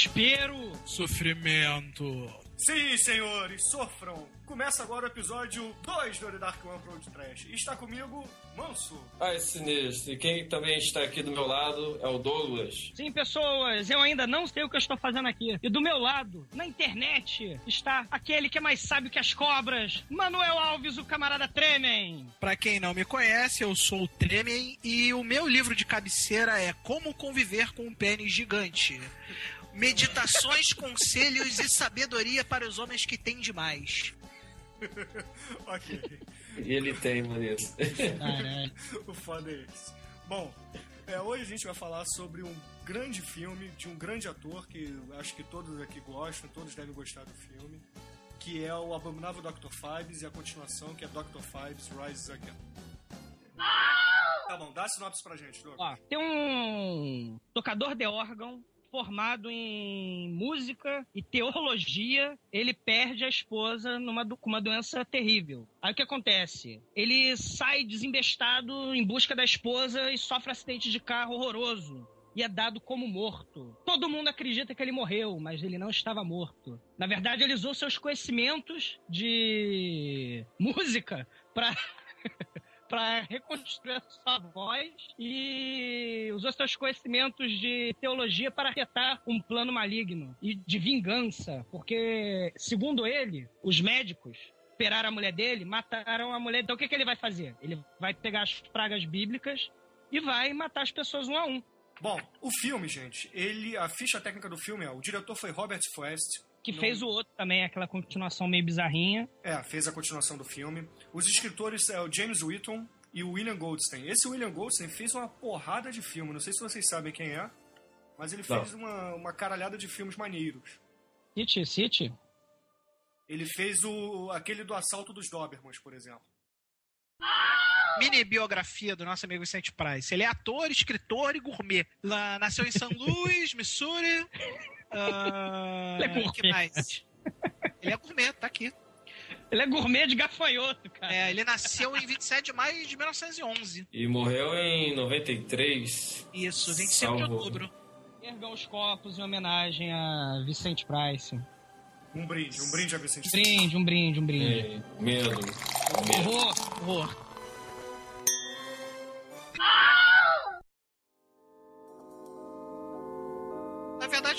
desespero, sofrimento. Sim, senhores, sofram. Começa agora o episódio 2 do The Dark One Road Trash. E está comigo, Manso. Ai, sinistro. E quem também está aqui do meu lado é o Douglas. Sim, pessoas, eu ainda não sei o que eu estou fazendo aqui. E do meu lado, na internet, está aquele que é mais sábio que as cobras, Manuel Alves, o camarada Tremen. Pra quem não me conhece, eu sou o Tremen e o meu livro de cabeceira é Como Conviver com um Pênis Gigante. Meditações, conselhos e sabedoria para os homens que têm demais. ok. E ele tem, Manito. o foda é esse. Bom, é, hoje a gente vai falar sobre um grande filme de um grande ator que acho que todos aqui gostam, todos devem gostar do filme, que é o Abominável Dr. Fives e a continuação que é Dr. Fives Rises Again. Tá bom, dá a sinopse pra gente, Douglas. Ó, tem um tocador de órgão formado em música e teologia, ele perde a esposa numa com uma doença terrível. Aí o que acontece? Ele sai desembestado em busca da esposa e sofre acidente de carro horroroso e é dado como morto. Todo mundo acredita que ele morreu, mas ele não estava morto. Na verdade, ele usou seus conhecimentos de música para para reconstruir sua voz e usou seus conhecimentos de teologia para arquetar um plano maligno e de vingança, porque, segundo ele, os médicos operaram a mulher dele, mataram a mulher. Então o que, que ele vai fazer? Ele vai pegar as pragas bíblicas e vai matar as pessoas um a um. Bom, o filme, gente, ele a ficha técnica do filme é o diretor foi Robert Forrest, que no... fez o outro também, aquela continuação meio bizarrinha. É, fez a continuação do filme. Os escritores é o James Whitton e o William Goldstein. Esse William Goldstein fez uma porrada de filme, não sei se vocês sabem quem é, mas ele fez uma, uma caralhada de filmes maneiros. City, City? Ele fez o aquele do Assalto dos Dobermans, por exemplo. Mini biografia do nosso amigo Vicente Price. Ele é ator, escritor e gourmet. Lá, nasceu em São Luís, Missouri. Uh, ele é gourmet. que mais? Ele é gourmet, tá aqui. Ele é gourmet de gafanhoto, cara. É, ele nasceu em 27 de maio de 1911. E morreu em 93. Isso, 25 Salvo. de outubro. Ergam os copos em homenagem a Vicente Price. Um brinde, um brinde a Vicente Price. Brinde, um brinde, um brinde. É, medo. medo. Horror, horror.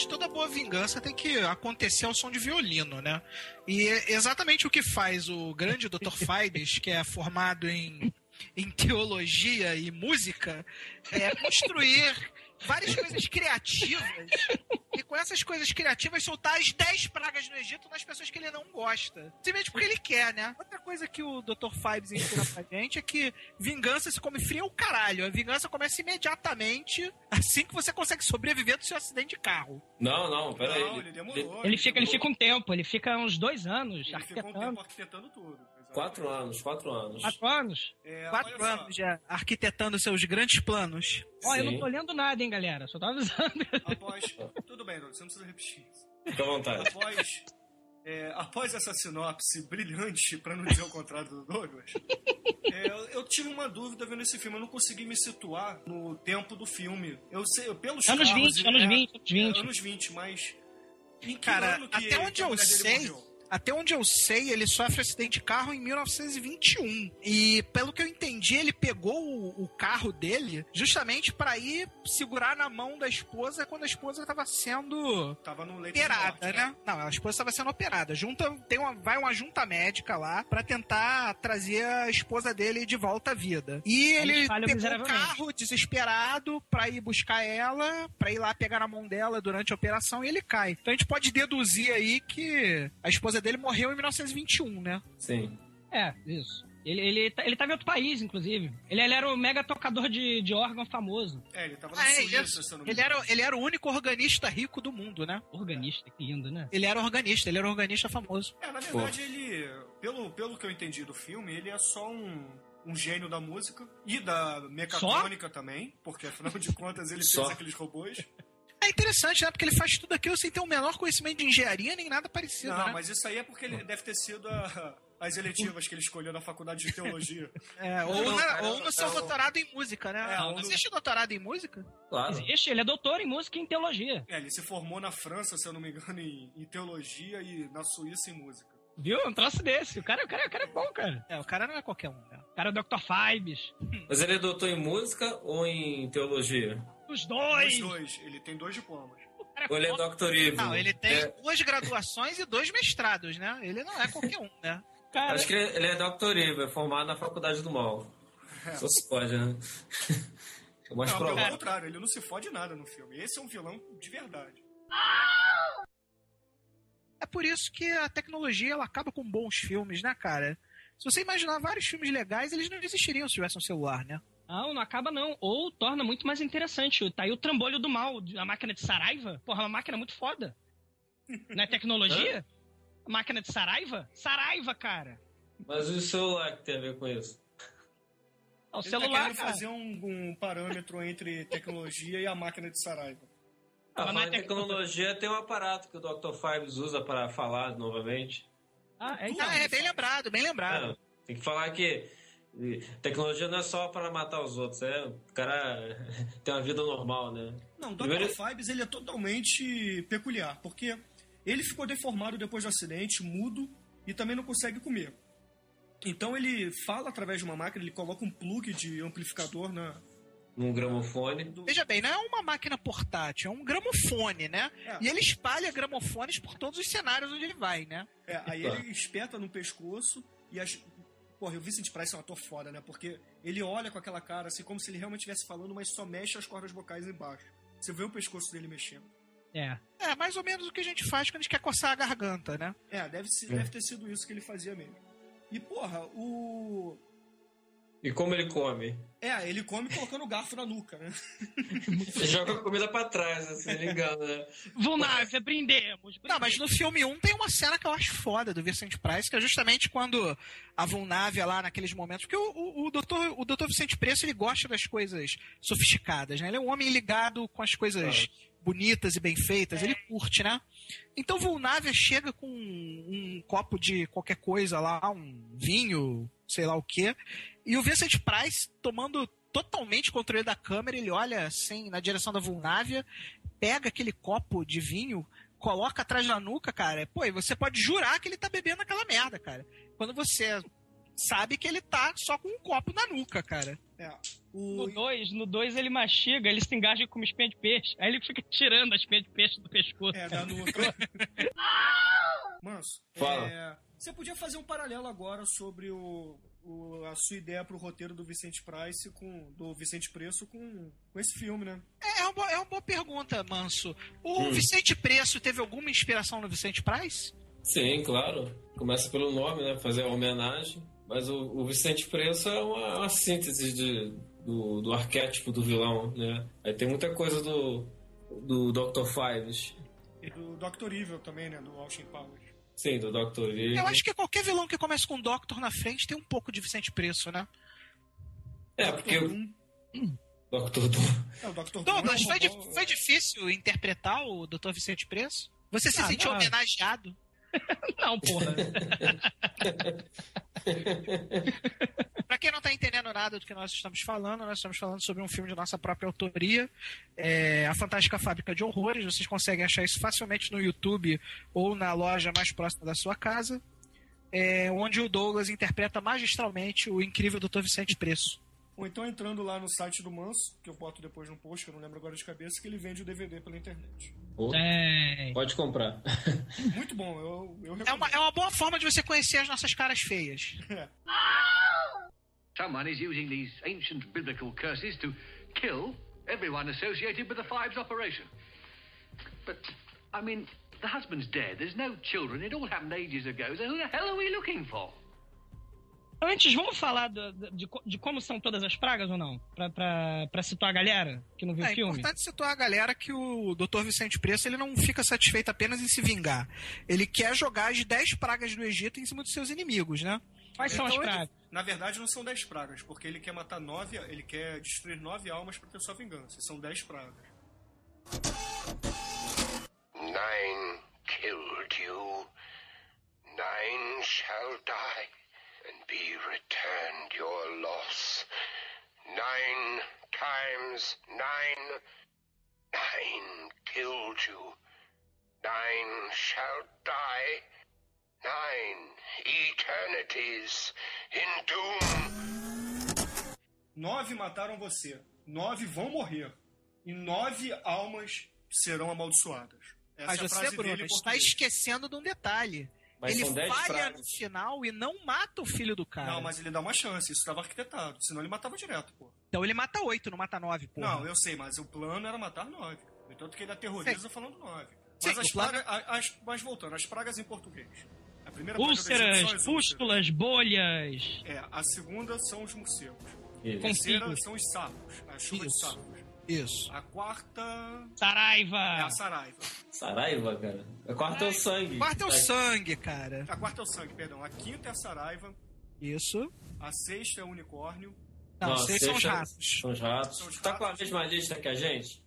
Verdade, toda boa vingança tem que acontecer ao som de violino, né? E é exatamente o que faz o grande Dr. Fides, que é formado em, em teologia e música, é construir várias coisas criativas e com essas coisas criativas soltar as 10 pragas no Egito nas pessoas que ele não gosta. Simplesmente porque ele quer, né? Outra coisa que o Dr. Fibes ensina pra gente é que vingança se come frio o caralho. A vingança começa imediatamente assim que você consegue sobreviver do seu acidente de carro. Não, não, peraí. Não, ele demorou. Ele, ele fica, ele fica um tempo, ele fica uns dois anos ele arquitetando. Ficou um tempo arquitetando tudo. Quatro anos, quatro anos. Quatro anos? É, Quatro anos já arquitetando seus grandes planos. Olha, eu não tô lendo nada, hein, galera. Só tô avisando. Após. Tudo bem, você não precisa repetir isso. Fica à vontade. Após. É, após essa sinopse brilhante, para não dizer o contrário do Douglas, é, eu, eu, tive uma dúvida vendo esse filme. Eu não consegui me situar no tempo do filme. Eu sei, pelos anos carros, 20, anos é, 20, anos 20. É, anos 20, mas. Em que Cara, ano que até onde eu sei. Morreu? Até onde eu sei, ele sofre acidente de carro em 1921. E pelo que eu entendi, ele pegou o, o carro dele justamente para ir segurar na mão da esposa quando a esposa estava sendo Tava no leito operada, morte, né? Não, a esposa estava sendo operada. Junta, tem uma, vai uma junta médica lá para tentar trazer a esposa dele de volta à vida. E ele pegou o carro desesperado para ir buscar ela, para ir lá pegar na mão dela durante a operação e ele cai. Então a gente pode deduzir aí que a esposa dele morreu em 1921, né? Sim. É, isso. Ele, ele, tá, ele tava em outro país, inclusive. Ele, ele era o mega tocador de, de órgão famoso. É, ele tava na Ah, é, Suíça, ele, se eu não me ele, engano. era, ele era o único organista rico do mundo, né? Organista, que lindo, né? Ele era organista, ele era organista famoso. É, na verdade, ele. Pelo, pelo que eu entendi do filme, ele é só um. Um gênio da música e da mecatrônica também, porque afinal de contas ele Só? fez aqueles robôs. É interessante, né? Porque ele faz tudo aquilo sem ter o menor conhecimento de engenharia nem nada parecido, Não, né? mas isso aí é porque ele deve ter sido a- as eletivas que ele escolheu na faculdade de teologia. É, ou, Não, na- cara, ou no seu eu- doutorado em música, né? É, Não, ou no- Existe doutorado em música? Claro. Existe, ele é doutor em música e em teologia. É, ele se formou na França, se eu não me engano, em, em teologia e na Suíça em música. Viu? Um troço desse. O cara, o cara, o cara é bom, cara. É, o cara não é qualquer um, né? O cara é Dr. Fibes. Mas ele é doutor em música ou em teologia? Os Os dois. dois, ele tem dois diplomas. Ele é. Dr. Evil? Não, ele tem É, duas graduações e dois mestrados, né? Ele não é qualquer um, né? Cara, acho que ele, é Dr. Evil, é formado na Faculdade do Mal. É. Só se pode, né? É mais Não, pelo provável. contrário, ele não se fode nada no filme. Esse é um vilão de verdade. É por isso que a tecnologia ela acaba com bons filmes, né, cara? Se você imaginar vários filmes legais, eles não existiriam se tivesse um celular, né? Não, não acaba não. Ou torna muito mais interessante. Tá aí o trambolho do mal, a máquina de Saraiva. Porra, é uma máquina muito foda. Não é tecnologia? A máquina de Saraiva? Saraiva, cara. Mas e o celular que tem a ver com isso? É o Ele tá celular, cara. fazer um, um parâmetro entre tecnologia e a máquina de Saraiva. Ah, Ela não é tecnologia, tem um aparato que o Dr. Fives usa para falar novamente. Ah, é, Ah, é bem lembrado, bem lembrado. É, tem que falar que tecnologia não é só para matar os outros, é o cara tem uma vida normal, né? Não, o Dr. Primeiro- Fibes ele é totalmente peculiar, porque ele ficou deformado depois do acidente, mudo, e também não consegue comer. Então ele fala através de uma máquina, ele coloca um plug de amplificador na. Num gramofone. do- Veja bem, não é uma máquina portátil, é um gramofone, né? É. E ele espalha gramofones por todos os cenários onde ele vai, né? É, aí Tá. ele espeta no pescoço e as. Porra, o Vincent Price é um ator foda, né? Porque ele olha com aquela cara, assim, como se ele realmente estivesse falando, mas só mexe as cordas vocais embaixo. Você vê o pescoço dele mexendo. É. É mais ou menos o que a gente faz quando a gente quer coçar a garganta, né? É, deve, ser- É. deve ter sido isso que ele fazia mesmo. E, porra, o. E como ele come? É, ele come colocando o garfo na nuca, né? Joga a comida pra trás, assim, ligando, né? Vulnávia, brindemos. Não, mas no filme 1 tem uma cena que eu acho foda do Vicente Price, que é justamente quando a Vulnávia lá naqueles momentos. Porque o, o, o, doutor, o doutor Vicente Preço ele gosta das coisas sofisticadas, né? Ele é um homem ligado com as coisas bonitas e bem feitas, ele curte, né? Então Vulnávia chega com um, um copo de qualquer coisa lá, um vinho, sei lá o quê, e o Vincent Price tomando totalmente controle da câmera, ele olha assim na direção da Vulnávia, pega aquele copo de vinho, coloca atrás da nuca, cara. Pô, e você pode jurar que ele tá bebendo aquela merda, cara. Quando você sabe que ele tá só com um copo na nuca, cara. É. No O, 2, no 2 ele mastiga, ele se engaja com uma espinha de peixe. Aí ele fica tirando a espinha de peixe do pescoço. é, da nuca. Manso, Fala. é, você podia fazer um paralelo agora sobre o, o- a sua ideia pro roteiro do Vicente Price com do Vicente Preço com, com esse filme, né? É, é uma, boa, é uma boa pergunta, Manso. O Hum. Vicente Preço teve alguma inspiração no Vicente Price? Sim, claro. Começa pelo nome, né? Fazer a homenagem. Mas o, o Vicente Preço é uma, uma síntese de, do, do arquétipo do vilão, né? Aí tem muita coisa do, do Dr. Fives. E do Dr. Evil também, né? Do Austin Powers. Sim, do Dr. Evil. Eu acho que qualquer vilão que começa com Doctor na frente tem um pouco de Vicente Preço, né? É, porque o. Dr. Doom... É, o Dr. Doom Douglas, é um foi, foi difícil interpretar o Dr. Vicente Preço? Você se Ah, sentiu não. homenageado? Não, porra. Pra quem não tá entendendo nada do que nós estamos falando, nós estamos falando sobre um filme de nossa própria autoria, é, A Fantástica Fábrica de Horrores. Vocês conseguem achar isso facilmente no YouTube ou na loja mais próxima da sua casa, é, onde o Douglas interpreta magistralmente o incrível Dr. Vicente Preço. Ou então entrando lá no site do Manso, que eu boto depois no post, que eu não lembro agora de cabeça, que ele vende o DVD pela internet. É. Pode comprar. Muito bom, eu, eu É uma, é uma boa forma de você conhecer as nossas caras feias. Someone is using these ancient biblical curses to kill everyone associated with the Fives operation. But, I mean, the husband's dead, there's no children, it all happened ages ago, so who the hell are we looking for? Antes, vamos falar do- de, de como são todas as pragas ou não? Pra, pra, pra situar a galera que não viu É o filme. importante situar a galera que o Dr. Vicente Preço ele não fica satisfeito apenas em se vingar. Ele quer jogar as 10 pragas do Egito em cima dos seus inimigos, né? Quais são as Então ele- pragas? Na verdade, não são 10 pragas, porque ele quer matar nove, ele quer destruir nove almas para ter sua vingança. São 10 pragas. Nine killed you. Nine shall die and be returned your loss. Nine times nine. Nine killed you. Nine shall die. Nine eternities in doom. Nove mataram você. Nove vão morrer. E nove almas serão amaldiçoadas. Essa Mas é a você, Bruno, está esquecendo de um detalhe. Mas ele são 10 falha frases. no final e não mata o filho do cara. Não, mas ele dá uma chance. Isso estava arquitetado. Senão ele matava direto, pô. Então ele mata oito, não mata nove, pô. Não, eu sei, mas o plano era matar nove. No entanto que ele aterroriza falando nove. Sim, Mas, as o plano- pragas, a- as- mas voltando, as pragas em português. A primeira Úlceras, pústulas, bolhas. É, a segunda são os morcegos. A Isso. terceira Configos. são os sapos, a chuva de Isso. sapos. Isso. A quarta é Saraiva. a saraiva. Saraiva, cara. A quarta é o sangue. Quarto é o Tá- sangue, cara. A quarta é o sangue, perdão. A quinta é a saraiva. Isso. A sexta é o unicórnio. Não, Não, vocês são os sexta- ratos. São os ratos. São os Tá com a mesma lista que a gente?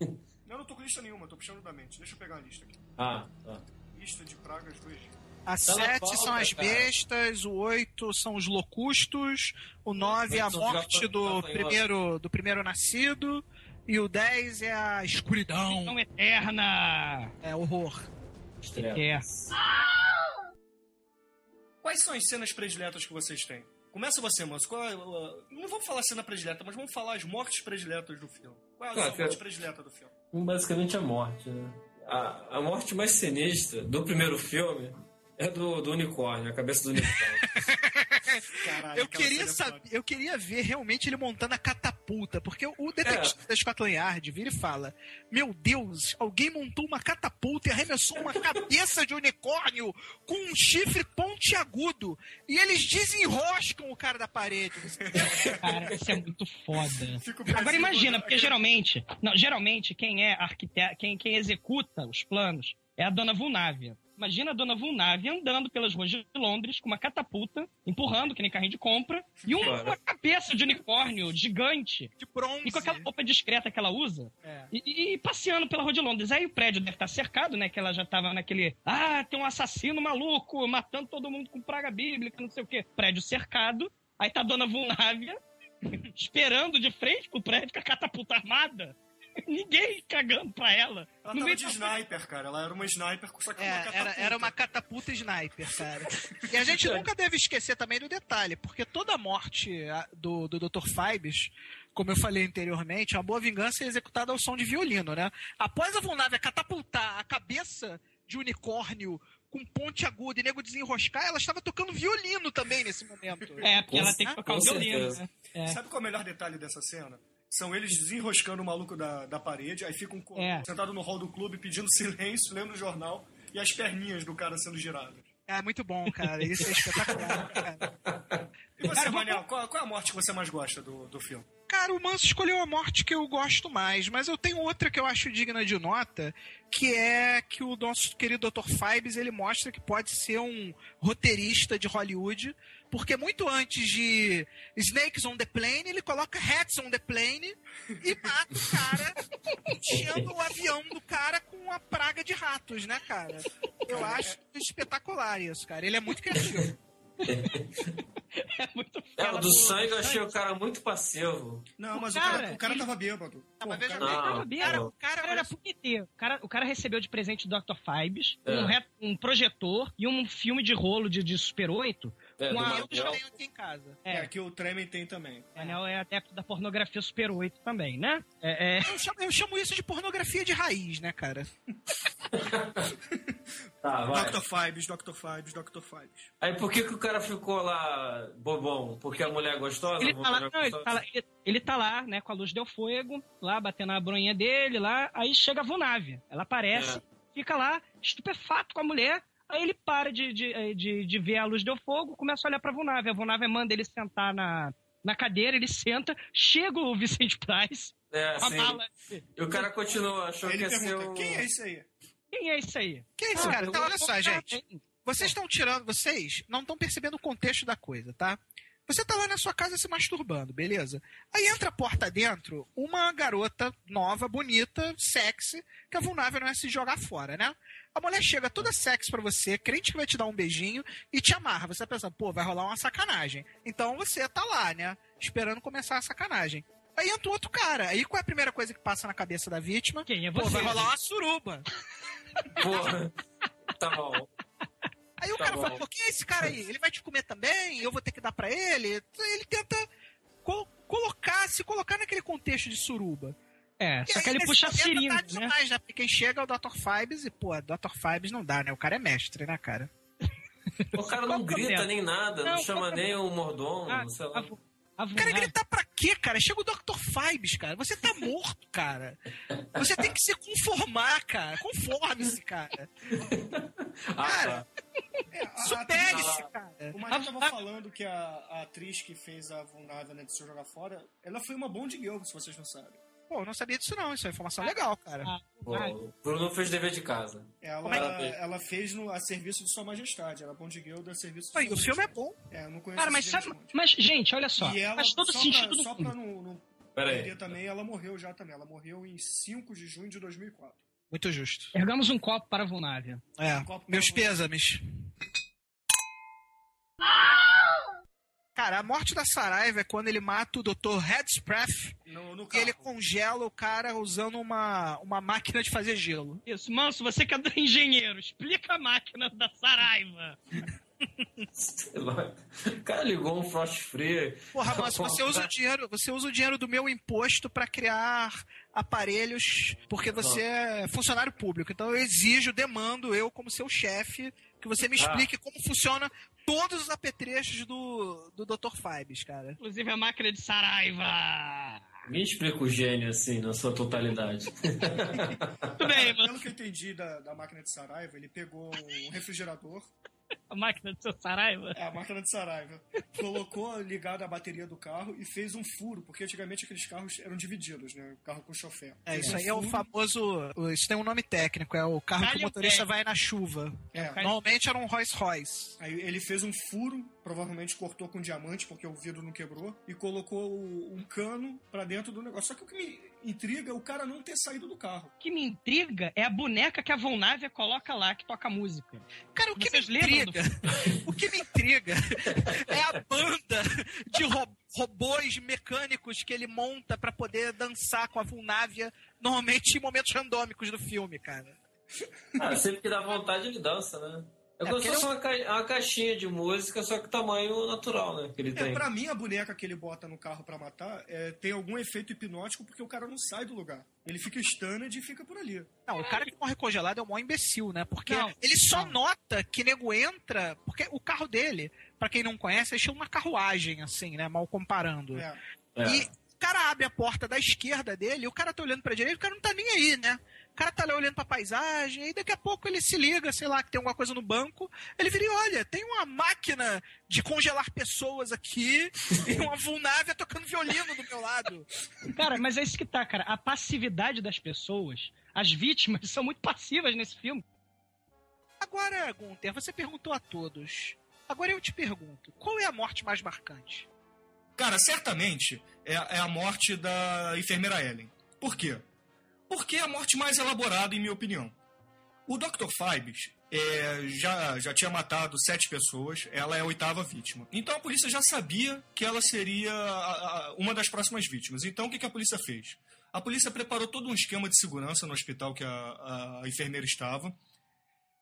Eu não tô com lista nenhuma, tô puxando da mente. Deixa eu pegar a lista aqui. Ah, tá. Lista de pragas do Egito. A Tá na sete pauta, são as cara. bestas, o oito são os locustos, o nove é a os morte gafa- do primeiro, do primeiro nascido, e o dez é a escuridão, Não eterna. é horror. Estreia. É. Quais são as cenas prediletas que vocês têm? Começa você, Manso. Qual é, uh, não vamos falar cena predileta, mas vamos falar as mortes prediletas do filme. Qual é a Ah, sua cara. morte predileta do filme? Basicamente a morte, né? A, a morte mais sinistra do primeiro filme é do, do unicórnio, a cabeça do unicórnio. Caralho, Eu queria, é saber, eu queria ver realmente ele montando a catapulta, porque o detetive da Scotland Yard vira e fala: Meu Deus, alguém montou uma catapulta e arremessou uma cabeça de unicórnio com um chifre pontiagudo. E eles desenroscam o cara da parede. Cara, isso é muito foda. Agora imagina, porque geralmente, não, geralmente quem é arquiteto, quem, quem executa os planos é a dona Vulnávia. Imagina a dona Vulnávia andando pelas ruas de Londres com uma catapulta, empurrando, que nem carrinho de compra, e uma, uma cabeça de unicórnio gigante, De bronze. e com aquela roupa discreta que ela usa, É. e, e- e passeando pela rua de Londres. Aí o prédio deve estar cercado, né? Que ela já tava naquele. Ah, tem um assassino maluco matando todo mundo com praga bíblica, não sei o quê. Prédio cercado. Aí tá a dona Vulnávia esperando de frente pro prédio com a catapulta armada. Ninguém cagando pra ela. Ela tava de sniper, cara. Ela era uma sniper, só que É, uma era, catapulta. era uma catapulta sniper, cara. E a gente nunca deve esquecer também do detalhe, porque toda a morte do, do Dr. Fibes, como eu falei anteriormente, é uma boa vingança é executada ao som de violino, né? Após a Vulnávia catapultar a cabeça de unicórnio com ponte aguda e nego desenroscar, ela estava tocando violino também nesse momento. É, porque Com ela tem que tocar o com violino. né? É. Sabe qual é o melhor detalhe dessa cena? São eles desenroscando o maluco da, da parede, aí ficam co- É. sentados no hall do clube pedindo silêncio, lendo o jornal, e as perninhas do cara sendo giradas. É muito bom, cara. Isso é espetacular, cara. E você, Cara, Manel, qual, qual é a morte que você mais gosta do, do filme? Cara, o Manso escolheu a morte que eu gosto mais, mas eu tenho outra que eu acho digna de nota, que é que o nosso querido Dr. Fibes, ele mostra que pode ser um roteirista de Hollywood, porque muito antes de Snakes on the Plane, ele coloca Hats on the Plane e mata o cara enchendo o avião do cara com uma praga de ratos, né, cara? Eu acho espetacular isso, cara. Ele é muito criativo. É muito É, o ela do sangue eu achei o cara muito passivo. Não, mas Cara, o cara, o cara ele- tava bêbado. Ah, Pô, mas o veja cara- bem, Não, tava bêbado. cara, não. o cara, O cara era punheteiro. O cara, o cara recebeu de presente do Dr. Fibes É. um, re- um projetor e um filme de rolo de, de Super 8. É, Com a- eu já Manuel. tenho aqui em casa. É, É, que o Tremen tem também. o Anel é adepto da pornografia Super 8 também, né? É, é, Eu chamo, eu chamo isso de pornografia de raiz, né, cara? Tá, vai. Dr. Fibes, Dr. Fibes, Dr. Fibes. Aí por que, que o cara ficou lá bobão? Porque a mulher é gostosa? ele, tá lá, não, ele, gostosa? tá lá, ele, ele tá lá, né, com a luz del fogo, lá batendo a bronha dele, lá. Aí chega a Vunave. Ela aparece, É. fica lá, estupefato com a mulher. Aí ele para de, de, de, de ver a luz del fogo, começa a olhar pra Vunave. A Vunave manda ele sentar na, na cadeira, ele senta. Chega o Vicente Price, É, com a sim. mala. E o cara continua, achou Aí que ele ia ser o... quem é esse aí? Quem é isso aí? Que isso, Ah, cara? Então, olha só, gente. bem. Vocês estão tirando, vocês não estão percebendo o contexto da coisa, tá? Você tá lá na sua casa se masturbando, beleza? Aí entra a porta dentro uma garota nova, bonita, sexy, que a vulnável não é se jogar fora, né? A mulher chega toda sexy pra você, crente que vai te dar um beijinho e te amarra. Você pensa, pô, vai rolar uma sacanagem. Então você tá lá, né? Esperando começar a sacanagem. Aí entra outro cara. Aí qual é a primeira coisa que passa na cabeça da vítima? Quem é Pô, você? vai rolar uma suruba. Porra. Tá bom. Aí o Tá cara bom. fala, pô, quem é esse cara aí? Ele vai te comer também? Eu vou ter que dar pra ele? Ele tenta co- colocar, se colocar naquele contexto de suruba. É, E só que ele puxa a tá seringa, né? demais, né? Porque quem chega é o Dr. Fibes e, pô, Dr. Fibes não dá, né? O cara é mestre, né, cara? O cara não grita nem nada, não, Não, chama nem o mordomo, Ah, sei lá. a, O cara gritar pra quê, cara? Chega o Dr. Fibes, cara. Você tá morto, cara. Você tem que se conformar, cara. Conforme-se, cara. Ah, cara, tá. É, a- a Supere-se, Ah. cara. O Marinho tava falando que a, a atriz que fez a Vulnável né, de Se Jogar Fora, ela foi uma Bond Girl, se vocês não sabem. Pô, eu não sabia disso não. Isso é informação legal, cara. Ah, Pô, vai. o Bruno fez dever de casa. Ela, é ela fez no, a serviço de Sua Majestade. Ela é Bond Girl da serviço de Sua o filme é bom. É, eu não conheço Cara, mas sabe. Mas, gente, olha só. E ela, faz todo só sentido pra, no Só filme. pra não, não perder também, ela morreu já também. Ela morreu em 5 de junho de 2004. Muito justo. Ergamos um copo para a vulnável. É, Copo meus pra você. Cara, a morte da Saraiva é quando ele mata o Dr. Headsprath No, no e ele congela o cara usando uma, uma máquina de fazer gelo. Isso, Manso, você que é do engenheiro, explica a máquina da Saraiva. Sei lá. O cara ligou um frost free. Porra, mas você usa o dinheiro, você usa o dinheiro do meu imposto pra criar aparelhos, porque você é funcionário público. Então eu exijo, demando eu como seu chefe que você me Ah. explique como funciona todos os apetrechos do, do Dr. Fibes, cara. Inclusive a máquina de Saraiva. Me explica o gênio assim, na sua totalidade. Tudo bem, Pelo Manso. que eu entendi da, da máquina de Saraiva, ele pegou um refrigerador, A máquina do seu Saraiva. é a máquina de Saraiva, colocou ligado a bateria do carro e fez um furo, porque antigamente aqueles carros eram divididos, né? Carro com chofer. É, Fez isso um aí é o furo, famoso. Isso tem um nome técnico, é o carro que o motorista pé. vai na chuva. É, Normalmente era um Rolls Royce. Aí ele fez um furo, provavelmente cortou com diamante, porque o vidro não quebrou, e colocou um cano pra dentro do negócio. Só que o que me intriga o cara não ter saído do carro. O que me intriga é a boneca que a Volnávia coloca lá, que toca música. Cara, o que Vocês me intriga. O que me intriga é a banda de ro- robôs mecânicos que ele monta pra poder dançar com a Vulnávia, normalmente em momentos randômicos do filme, cara. Ah, sempre que dá vontade ele dança, né? É É, como se fosse uma, ca- uma caixinha de música, só que tamanho natural, né? Que ele É, tem. pra mim, a boneca que ele bota no carro pra matar é, tem algum efeito hipnótico porque o cara não sai do lugar. Ele fica stunned e fica por ali. Não, o cara que morre congelado é um maior imbecil, né? Porque Não, ele só não. nota que nego entra. Porque o carro dele, pra quem não conhece, é estilo uma carruagem, assim, né? Mal comparando. É. É. E o cara abre a porta da esquerda dele, e o cara tá olhando pra direita, o cara não tá nem aí, né? O cara tá lá olhando pra paisagem, e daqui a pouco ele se liga, sei lá, que tem alguma coisa no banco. Ele vira e olha, tem uma máquina de congelar pessoas aqui e uma vulnávia tocando violino do meu lado. Cara, mas é isso que tá, cara. A passividade das pessoas, as vítimas, são muito passivas nesse filme. Agora, Gunther, você perguntou a todos. Agora eu te pergunto, qual é a morte mais marcante? Cara, certamente é, é a morte da enfermeira Ellen. Por quê? Porque é a morte mais elaborada, em minha opinião. O Dr. Fibes é, já, já tinha matado sete pessoas, ela é a oitava vítima. Então a polícia já sabia que ela seria a- a- uma das próximas vítimas. Então o que, que a polícia fez? A polícia preparou todo um esquema de segurança no hospital que a, a- enfermeira estava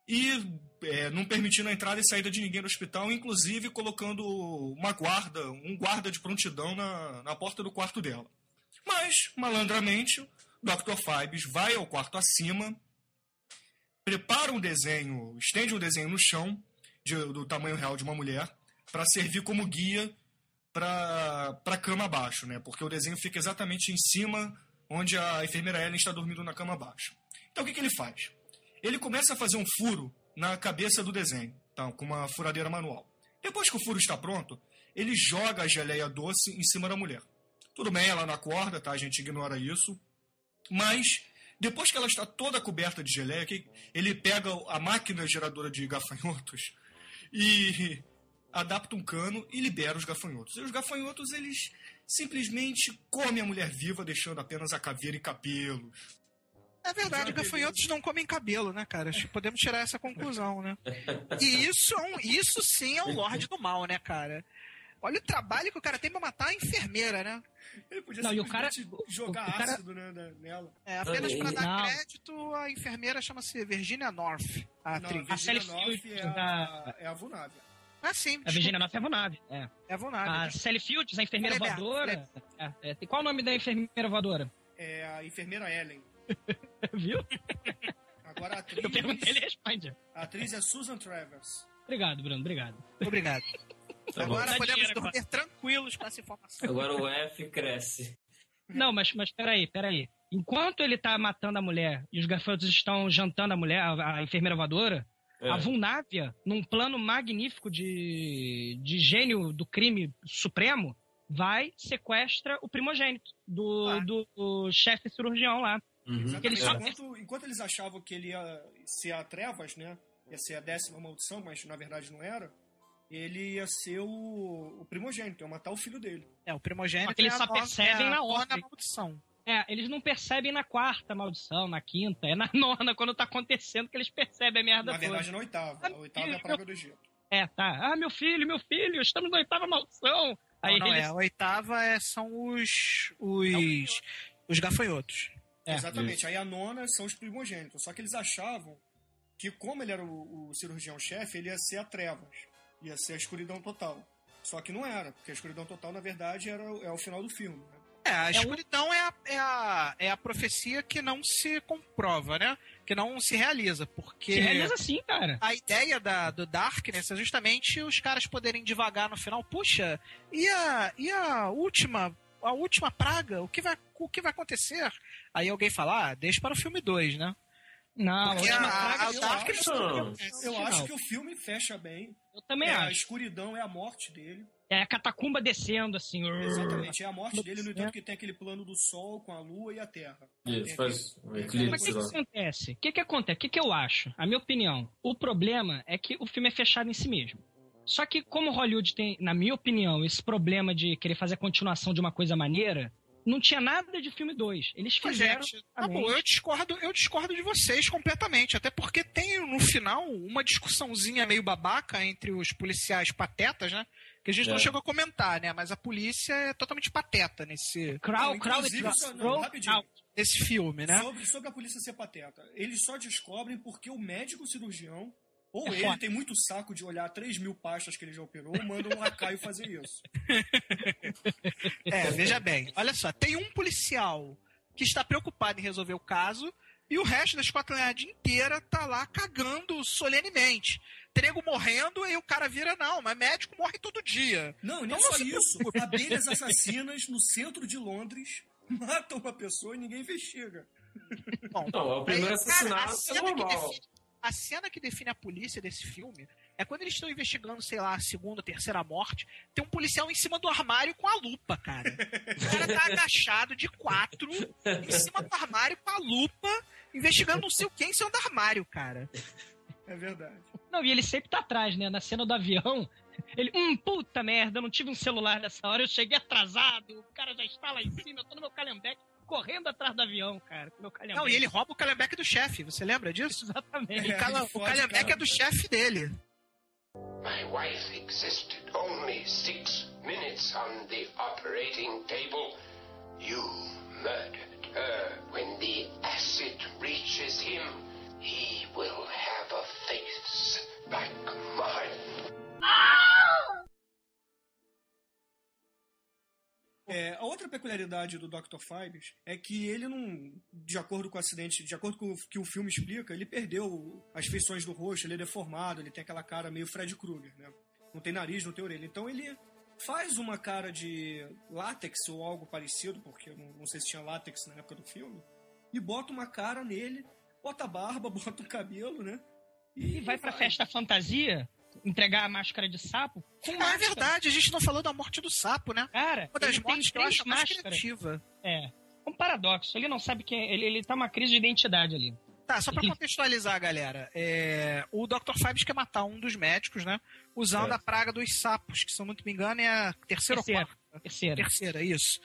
e é, não permitindo a entrada e saída de ninguém do hospital, inclusive colocando uma guarda, um guarda de prontidão na, na porta do quarto dela. Mas, malandramente, Dr. Fibes vai ao quarto acima, prepara um desenho, estende um desenho no chão, de- do tamanho real de uma mulher, para servir como guia para a cama abaixo, né? Porque o desenho fica exatamente em cima onde a enfermeira Ellen está dormindo na cama abaixo. Então o que, que ele faz? Ele começa a fazer um furo na cabeça do desenho, tá? com uma furadeira manual. Depois que o furo está pronto, ele joga a geleia doce em cima da mulher. Tudo bem, ela não acorda, tá? A gente ignora isso. Mas, depois que ela está toda coberta de geleia, ele pega a máquina geradora de gafanhotos e adapta um cano e libera os gafanhotos. E os gafanhotos, eles simplesmente comem a mulher viva, deixando apenas a caveira e cabelos. É verdade, gafanhotos não comem cabelo, né, cara? Acho que podemos tirar essa conclusão, né? E isso, é um- isso sim é o Lorde do Mal, né, cara? Olha o trabalho que o cara tem pra matar a enfermeira, né? Ele podia Não, e o cara- jogar o- o cara- ácido né, nela. É, apenas pra dar Não. crédito, a enfermeira chama-se Virginia North, a Não, atriz. a A Sally Virginia North Fields é a, da- é a. Ah, sim. A Virginia Noff é a Vonave. É. desculpa, É a Vonage. A Sally Fields, a enfermeira voadora. É, é, qual o nome da enfermeira voadora? É a enfermeira Ellen. Viu? Agora a atriz, Eu perguntei, ele responde. a atriz é Susan Travers. Obrigado, Bruno, obrigado. Obrigado. Tá. Agora podemos dinheiro dormir tranquilos com essa informação. Agora o F cresce. Não, mas, mas peraí, peraí. Enquanto ele tá matando a mulher e os gafanhotos estão jantando a mulher, a, a enfermeira voadora, É. a Vulnávia, num plano magnífico de, de gênio do crime supremo, vai, sequestra o primogênito do, Ah. do, do chefe cirurgião lá. Uhum. Exatamente. Enquanto, enquanto eles achavam que ele ia ser a Trevas, né? Ia ser a décima maldição, mas na verdade não era. Ele ia ser o, o primogênito, ia matar o filho dele. É, o primogênito Só que eles é só nova- percebem é na ordem. maldição. É, eles não percebem na quarta maldição, na quinta, é na nona, quando tá acontecendo que eles percebem a merda Na toda. verdade, na oitava. A oitava é a praga do Egito. É, tá. Ah, meu filho, meu filho, estamos na oitava maldição. Aí não, não, eles... é. A oitava é, são os, os, os gafanhotos. É, Exatamente. Aí a nona são os primogênitos. Só que eles achavam que, como ele era o, o cirurgião-chefe, ele ia ser a Trevas. Ia ser a escuridão total. Só que não era, porque a escuridão total, na verdade, era, é o final do filme. né? É, a um- escuridão é a, é, a, é a profecia que não se comprova, né? Que não se realiza, porque... Se realiza assim, cara. A ideia da, do Darkness é justamente os caras poderem devagar no final. Puxa, e a, e a última a última praga? O que vai, o que vai acontecer? Aí alguém fala, ah, deixa para o filme 2, né? Não, Porque a a- a eu acho- Não. Eu Não. acho que o filme fecha bem. Eu também É, a acho. escuridão é a morte dele. É a catacumba descendo, assim. Exatamente, é a morte dele, no entanto que tem aquele plano do Sol com a Lua e a Terra. Isso, faz um Mas o eclipse que, que acontece? O que, que acontece? O que, que eu acho? A minha opinião. O problema é que o filme é fechado em si mesmo. Só que, como Hollywood tem, na minha opinião, esse problema de querer fazer a continuação de uma coisa maneira, não tinha nada de filme 2. Eles Mas, fizeram. gente, tá bom, eu discordo, eu discordo de vocês completamente. Até porque tem no final uma discussãozinha meio babaca entre os policiais patetas, né? Que a gente não É. chegou a comentar, né? Mas a polícia é totalmente pateta nesse, Crow, Não, Crow, não. Crow. nesse filme, né? Sobre, sobre a polícia ser pateta. Eles só descobrem porque o médico cirurgião, ou É ele foda. tem muito saco de olhar 3 mil pastas que ele já operou, manda um lacaio fazer isso. É, veja bem. Olha só, tem um policial que está preocupado em resolver o caso e o resto da Scotland Yard inteira tá lá cagando solenemente. Trego morrendo e o cara vira, não, mas médico morre todo dia. Não, e nem Não, só não se isso. Abelhas assassinas no centro de Londres matam uma pessoa e ninguém investiga. Bom, Não, é o primeiro Aí, cara, a assassinato é que normal. define- a cena que define a polícia desse filme é quando eles estão investigando, sei lá, a segunda, terceira morte, tem um policial em cima do armário com a lupa, cara. O cara tá agachado de quatro em cima do armário com a lupa, investigando não sei o que em cima do armário, cara. É verdade. Não, e ele sempre tá atrás, né? Na cena do avião. Ele, hum, puta merda, eu não tive um celular nessa hora, eu cheguei atrasado, o cara já está lá em cima, eu tô no meu calhambeque, correndo atrás do avião, cara, com meu calhambeque. Não, e ele rouba o calhambeque do chefe, você lembra disso? Exatamente. O, cala- o calhambeque é do chefe dele. My wife existed only six minutes on the operating table. You murdered her. When the acid reaches him, he will have a face like É, a outra peculiaridade do Dr. Fibes é que ele não, de acordo com o acidente, de acordo com o que o filme explica, ele perdeu as feições do rosto, ele é deformado, ele tem aquela cara meio Fred Krueger, né? Não tem nariz, não tem orelha. Então ele faz uma cara de látex ou algo parecido, porque eu não, não sei se tinha látex na época do filme, e bota uma cara nele, bota a barba, bota o cabelo, né? E vai pra festa fantasia entregar a máscara de sapo com Ah, é máscara. verdade, a gente não falou da morte do sapo, né? Cara, Uma das mortes que eu acho mais máscaras. criativa. É. Um paradoxo. Ele não sabe quem é. Ele, ele tá uma crise de identidade ali. Tá, só pra contextualizar, galera. É, o Dr. Fibes quer matar um dos médicos, né? Usando É. a praga dos sapos, que se eu não me engano é a terceira ou Terceira. quarta. Terceira. Terceira, isso.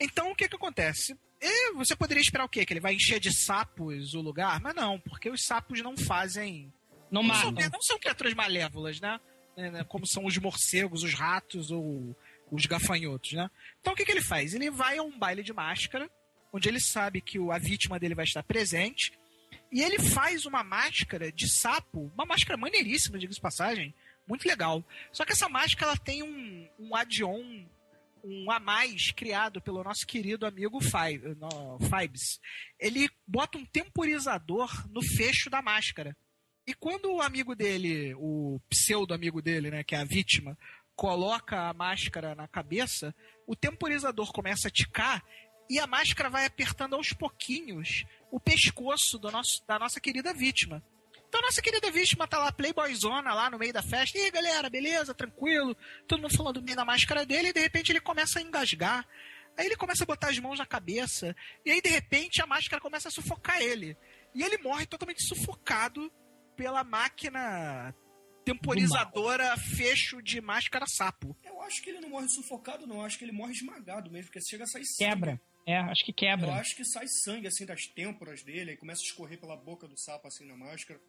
Então, o que que acontece? E você poderia esperar o quê? Que ele vai encher de sapos o lugar? Mas não, porque os sapos não fazem... Não Não são, não são criaturas malévolas, né? É, né? Como são os morcegos, os ratos ou os gafanhotos, né? Então, o que que ele faz? Ele vai a um baile de máscara, onde ele sabe que a vítima dele vai estar presente, e ele faz uma máscara de sapo, uma máscara maneiríssima, diga-se de passagem, muito legal. Só que essa máscara ela tem um, um add-on, um a mais criado pelo nosso querido amigo Fibes. Ele bota um temporizador no fecho da máscara. E quando o amigo dele, o pseudo amigo dele, né, que é a vítima, coloca a máscara na cabeça, o temporizador começa a ticar e a máscara vai apertando aos pouquinhos o pescoço nosso, da nossa querida vítima. Então, nossa querida vítima tá lá, playboyzona, lá no meio da festa. E aí, galera, beleza? Tranquilo? Todo mundo falando bem da máscara dele. E, de repente, ele começa a engasgar. Aí ele começa a botar as mãos na cabeça. E aí, de repente, a máscara começa a sufocar ele. E ele morre totalmente sufocado pela máquina temporizadora fecho de máscara sapo. Eu acho que ele não morre sufocado, não. Eu acho que ele morre esmagado mesmo, porque chega a sair sangue. Quebra. É, acho que Eu quebra. acho que sai sangue, assim, das têmporas dele, aí começa a escorrer pela boca do sapo, assim, na máscara.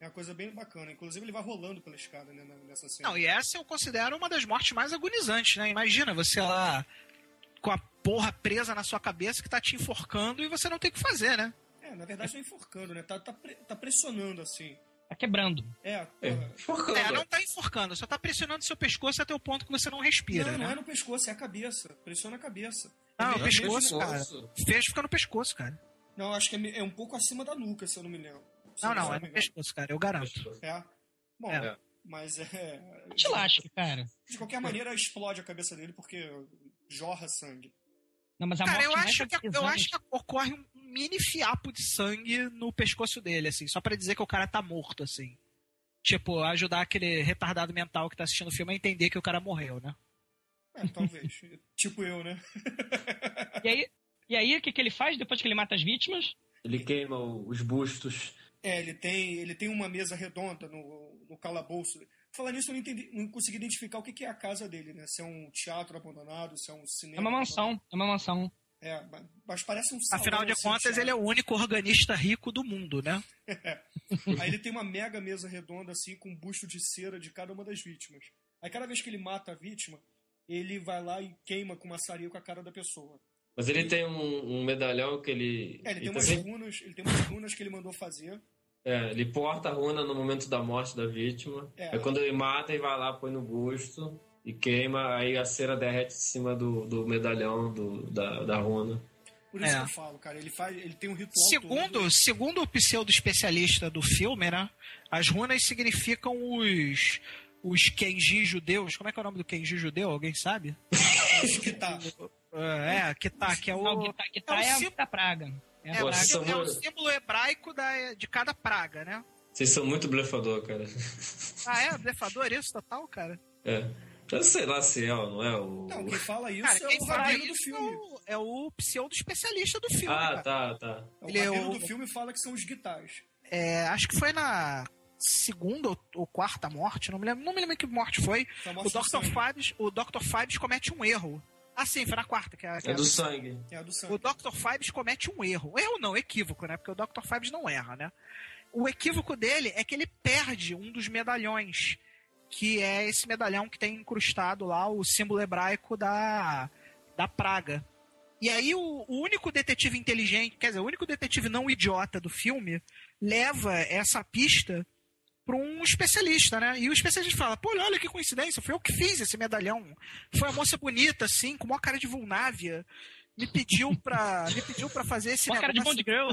É uma coisa bem bacana. Inclusive, ele vai rolando pela escada, né, nessa cena. Não, e essa eu considero uma das mortes mais agonizantes, né? Imagina você lá com a porra presa na sua cabeça que tá te enforcando e você não tem o que fazer, né? É, na verdade, tá enforcando, né? Tá, tá, tá pressionando, assim. Tá quebrando. É, É, enforcando. É, não tá enforcando, só tá pressionando seu pescoço até o ponto que você não respira, Não, não né? é no pescoço, é a cabeça. Pressiona a cabeça. Não, É o pescoço, cara. Fecho fica no pescoço, cara. Não, acho que é, me- é um pouco acima da nuca, se eu não me lembro. Se Não, não, me é no pescoço, cara, eu garanto. É. Bom, É. mas é. Te lasca, cara. De qualquer maneira, explode a cabeça dele porque jorra sangue. Não, mas a Cara, morte eu acho, que, eu acho que ocorre um mini fiapo de sangue no pescoço dele, assim, só pra dizer que o cara tá morto, assim. Tipo, ajudar aquele retardado mental que tá assistindo o filme a entender que o cara morreu, né? É, talvez. tipo eu, né? E aí, e aí o que, que ele faz depois que ele mata as vítimas? Ele queima os bustos. É, ele tem, ele tem uma mesa redonda no, no calabouço. Falar nisso, eu não, entendi, não consegui identificar o que, que é a casa dele, né? Se é um teatro abandonado, se é um cinema. É uma mansão. É uma mansão. É, mas- parece um salão, Afinal de assim, contas, ele é o único organista rico do mundo, né? Aí ele tem uma mega mesa redonda, assim, com um busto de cera de cada uma das vítimas. Aí cada vez que ele mata a vítima, ele vai lá e queima com maçaria com a cara da pessoa. Mas ele tem um, um medalhão que ele. É, ele tem ele, umas também- runas, ele tem umas runas que ele mandou fazer. é, ele porta a runa no momento da morte da vítima. É. Aí quando ele mata, ele vai lá, põe no busto e queima, aí a cera derrete em cima do, do medalhão do, da, da runa. Por isso É. que eu falo, cara, ele faz, ele tem um ritual Segundo, todo. segundo o pseudo especialista do filme, né? As runas significam os os Kenji judeus. Como é que é o nome do Kenji judeu? Alguém sabe? Que tá. É, que tá, que é o Não, que tá, que tá é o é, a símbolo- da praga. É a é, o praga. símbolo, é o símbolo hebraico da, de cada praga, né? Vocês são muito blefador, cara. Ah, é? Blefador isso total, cara? É. Eu sei lá se é ou não é o. Não, quem fala isso Cara, é quem o fala rabino do filme. é o, é o pseudo especialista do filme, Ah, cara. tá, tá. O Ele é rabino o- do filme fala que são os guitarras. É, acho que foi na segunda ou, ou quarta morte, não me lembro, não me lembro que morte foi. O Dr. Fibes, o Dr. Fibes comete um erro. Ah, sim, foi na quarta que é, que É é do sangue. É a do sangue. O Dr. Fibes comete um erro. Um erro não, equívoco, né? Porque o Dr. Fibes não erra, né? O equívoco dele é que ele perde um dos medalhões, que é esse medalhão que tem incrustado lá o símbolo hebraico da, da praga. E aí o, o único detetive inteligente, quer dizer, o único detetive não idiota do filme, leva essa pista para um especialista, né? E o especialista fala: pô, olha que coincidência, foi eu que fiz esse medalhão. Foi a moça bonita, assim, com uma cara de vulnávia. Me pediu pra, me pediu pra fazer esse Uma cara de negócio. Bond Girl.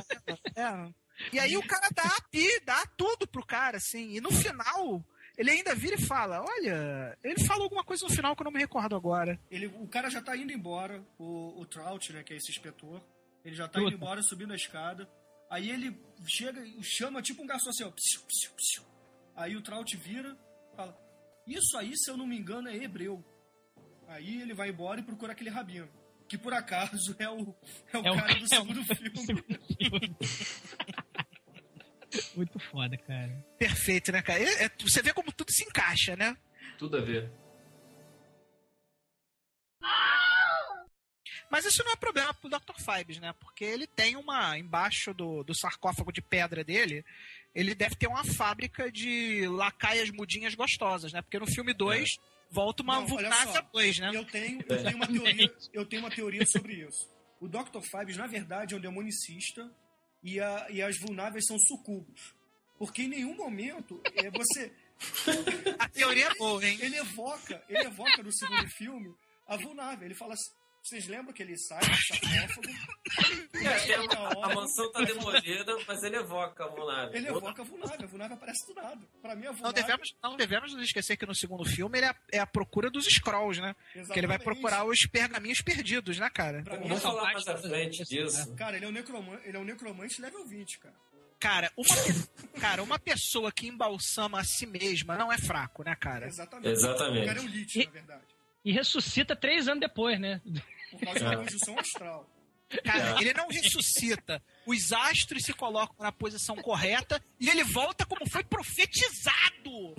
É. E aí o cara dá a pi, dá tudo pro cara, assim. E no final, ele ainda vira e fala: Olha, ele falou alguma coisa no final que eu não me recordo agora. Ele, o cara já tá indo embora, o, o Trout, né, que é esse inspetor. Ele já tá indo Puta. embora, subindo a escada. Aí ele chega e chama tipo um garçom assim, ó. psiu, psiu, psiu. Aí o Trout vira fala: Isso aí, se eu não me engano, é hebreu. Aí ele vai embora e procura aquele rabino. Que por acaso é o, é o É o- cara do é o- segundo filme. Muito foda, cara. Perfeito, né, cara? É- é- você vê como tudo se encaixa, né? Tudo a ver. Mas isso não é problema pro Dr. Fibes, né? Porque ele tem uma. Embaixo do, do sarcófago de pedra dele, ele deve ter uma fábrica de lacaias mudinhas gostosas, né? Porque no filme 2 volta uma Não, só. 2, né? Eu tenho, eu tenho uma teoria, eu tenho uma teoria sobre isso. O Dr. Fibes, na verdade, é um demonicista e, a- e as vulnáveis são sucubos. Porque em nenhum momento é, você. A teoria é boa, hein? Ele evoca, ele evoca no segundo filme a vulnável. Ele fala assim. Vocês lembram que ele sai do sarcófago? É, a, mansão tá demolida, mas ele evoca a vulnável. Ele evoca a vulnável. A vulnável aparece do nada. Pra mim, a Não devemos, não devemos nos esquecer que no segundo filme ele é, é a procura dos Scrolls, né? Que ele vai procurar os pergaminhos perdidos, né, cara? Pra Vamos falar mais à frente disso. Cara, ele é um necromante, ele é um necromante level 20, cara. Cara, uma, cara, uma pessoa que embalsama a si mesma não é fraco, né, cara? Exatamente. Exatamente. O cara é um lich, E- na verdade. E ressuscita três anos depois, né? Por causa de uma conjunção astral. Cara, ele não ressuscita. Os astros se colocam na posição correta e ele volta como foi profetizado.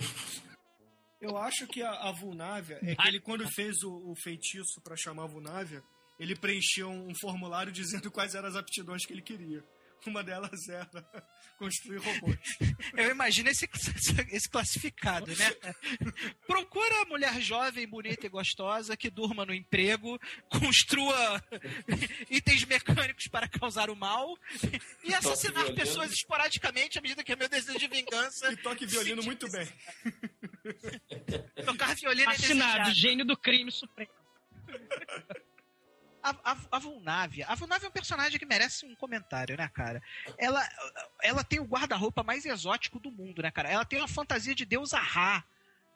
Eu acho que a, a Vulnávia é que ele, quando fez o, o feitiço pra chamar a Vulnávia, ele preencheu um formulário dizendo quais eram as aptidões que ele queria. Uma delas era construir robôs. Eu imagino esse, esse classificado, né? Procura a mulher jovem, bonita e gostosa que durma no emprego, construa itens mecânicos para causar o mal e assassinar pessoas esporadicamente à medida que é meu desejo de vingança. E toque violino muito bem. Tocar violino é Assinado, desejado. gênio do crime supremo. A, a, a Vulnávia. A Vulnávia é um personagem que merece um comentário, né, cara? Ela, ela tem o guarda-roupa mais exótico do mundo, né, cara? Ela tem uma fantasia de deusa Ra.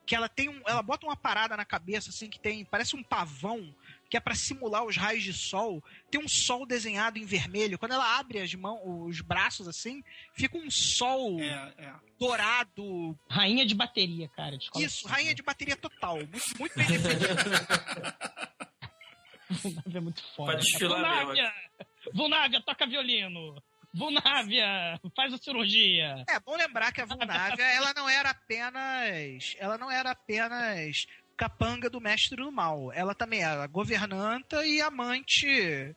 Que ela tem um. Ela bota uma parada na cabeça, assim, que tem. Parece um pavão, que é pra simular os raios de sol. Tem um sol desenhado em vermelho. Quando ela abre as mãos, os braços, assim, fica um sol É, é. dourado. Rainha de bateria, cara. de Isso, rainha de bateria total. Muito, muito bem definido. Vulnávia é muito foda. Pra desfilar Vulnávia! Vulnávia, toca violino! Vulnávia, faz a cirurgia! É bom lembrar que a Vulnávia, ela não era apenas. Ela não era apenas capanga do mestre do mal. Ela também era governanta e amante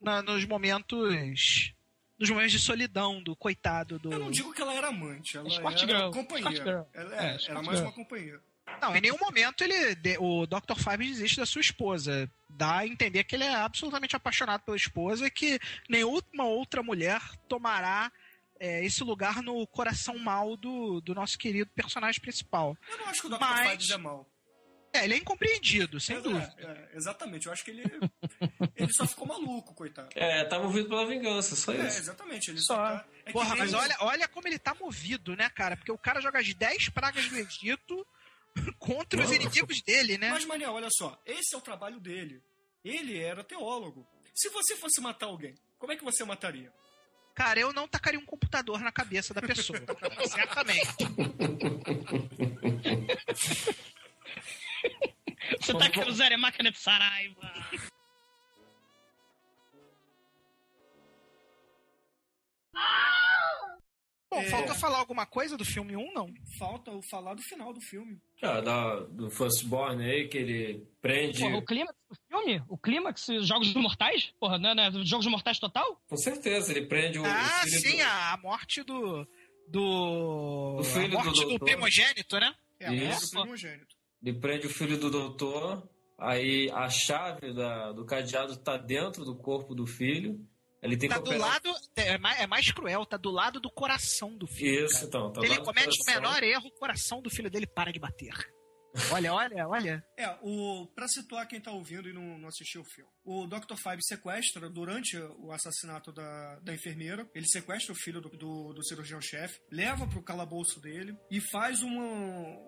na- nos momentos. Nos momentos de solidão do coitado do. Eu não digo que ela era amante, ela era girl. companheira. Girl. Ela, É, é, era mais girl. uma companheira. Não, em nenhum momento ele. o Dr. Five desiste da sua esposa. Dá a entender que ele é absolutamente apaixonado pela esposa e que nenhuma outra mulher tomará é, esse lugar no coração mal do, do nosso querido personagem principal. Eu não acho que o Dr. Mas- Fides é mal. É, ele é incompreendido, sem Mas dúvida. é, é, exatamente, eu acho que ele, ele só ficou maluco, coitado. É, tá movido pela vingança, só É, isso. exatamente, ele só, Só. tá... É Porra, mas o- olha, olha como ele tá movido, né, cara? Porque o cara joga as 10 pragas do Egito contra os inimigos dele, né? Mas, Manel, olha só, esse é o trabalho dele. Ele era teólogo. Se você fosse matar alguém, como é que você mataria? Cara, eu não tacaria um computador na cabeça da pessoa. certamente. Você tá querendo usar a máquina de Saraiva! Bom, É. falta falar alguma coisa do filme 1, não? Falta o falar do final do filme. Ah, da, do Firstborn aí, que ele prende. Porra, o clímax do filme? O clímax, Jogos Mortais? Porra, não é, não é Jogos Mortais total? Com certeza, ele prende o. Ah, o sim, do- a, a morte do. Do. Do filho a do morte do, doutor. primogênito, né? É a morte do primogênito. Ele prende o filho do doutor. Aí a chave da- do cadeado tá dentro do corpo do filho. Ele tem Tá do operar- lado. É mais, é mais cruel, tá do lado do coração do filho. Isso, cara. então. Tá Se ele comete o menor erro, o coração do filho dele para de bater. Olha, olha, olha. É, o, pra situar quem tá ouvindo e não, não assistiu o filme. O Dr. Five sequestra, durante o assassinato da, da enfermeira, ele sequestra o filho do, do, do cirurgião-chefe, leva pro calabouço dele e faz uma,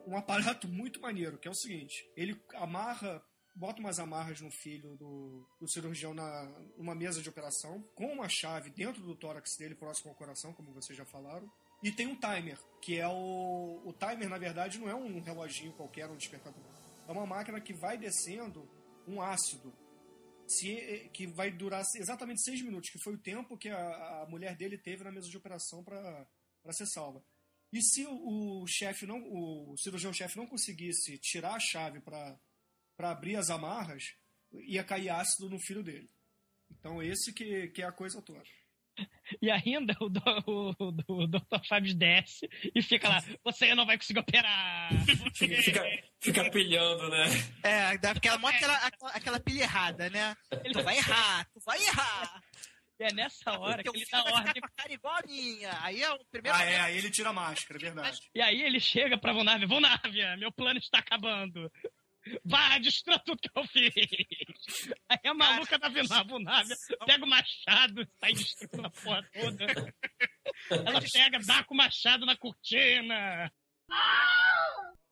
um aparato muito maneiro, que é o seguinte, ele amarra bota umas amarras no filho do, do cirurgião na, numa mesa de operação, com uma chave dentro do tórax dele, próximo ao coração, como vocês já falaram. E tem um timer, que é o. O timer, na verdade, não é um reloginho qualquer, um despertador. É uma máquina que vai descendo um ácido. Se, que vai durar exatamente seis minutos, que foi o tempo que a, a mulher dele teve na mesa de operação para ser salva. E se o, o chefe não, o cirurgião-chefe não conseguisse tirar a chave para abrir as amarras, ia cair ácido no filho dele. Então esse que, que é a coisa toda. E ainda o, do, o, o, o Dr. Fábio desce e fica lá, você não vai conseguir operar. Fica, fica, fica pilhando, né? É, dá aquela, aquela, aquela, aquela pilha errada, né? Tu vai errar, tu vai errar. E é nessa hora que ele dá vai ficar ordem. com a cara igual a minha. Aí é o primeiro. Ah, é, aí ele tira a máscara, é verdade. E aí ele chega pra Vonávia, Vonávia, meu plano está acabando. Vá, destrua tudo que eu fiz. Aí a maluca da Vina- Vonávia pega o machado, sai destruindo a porra toda. Ela pega, dá com o machado na cortina.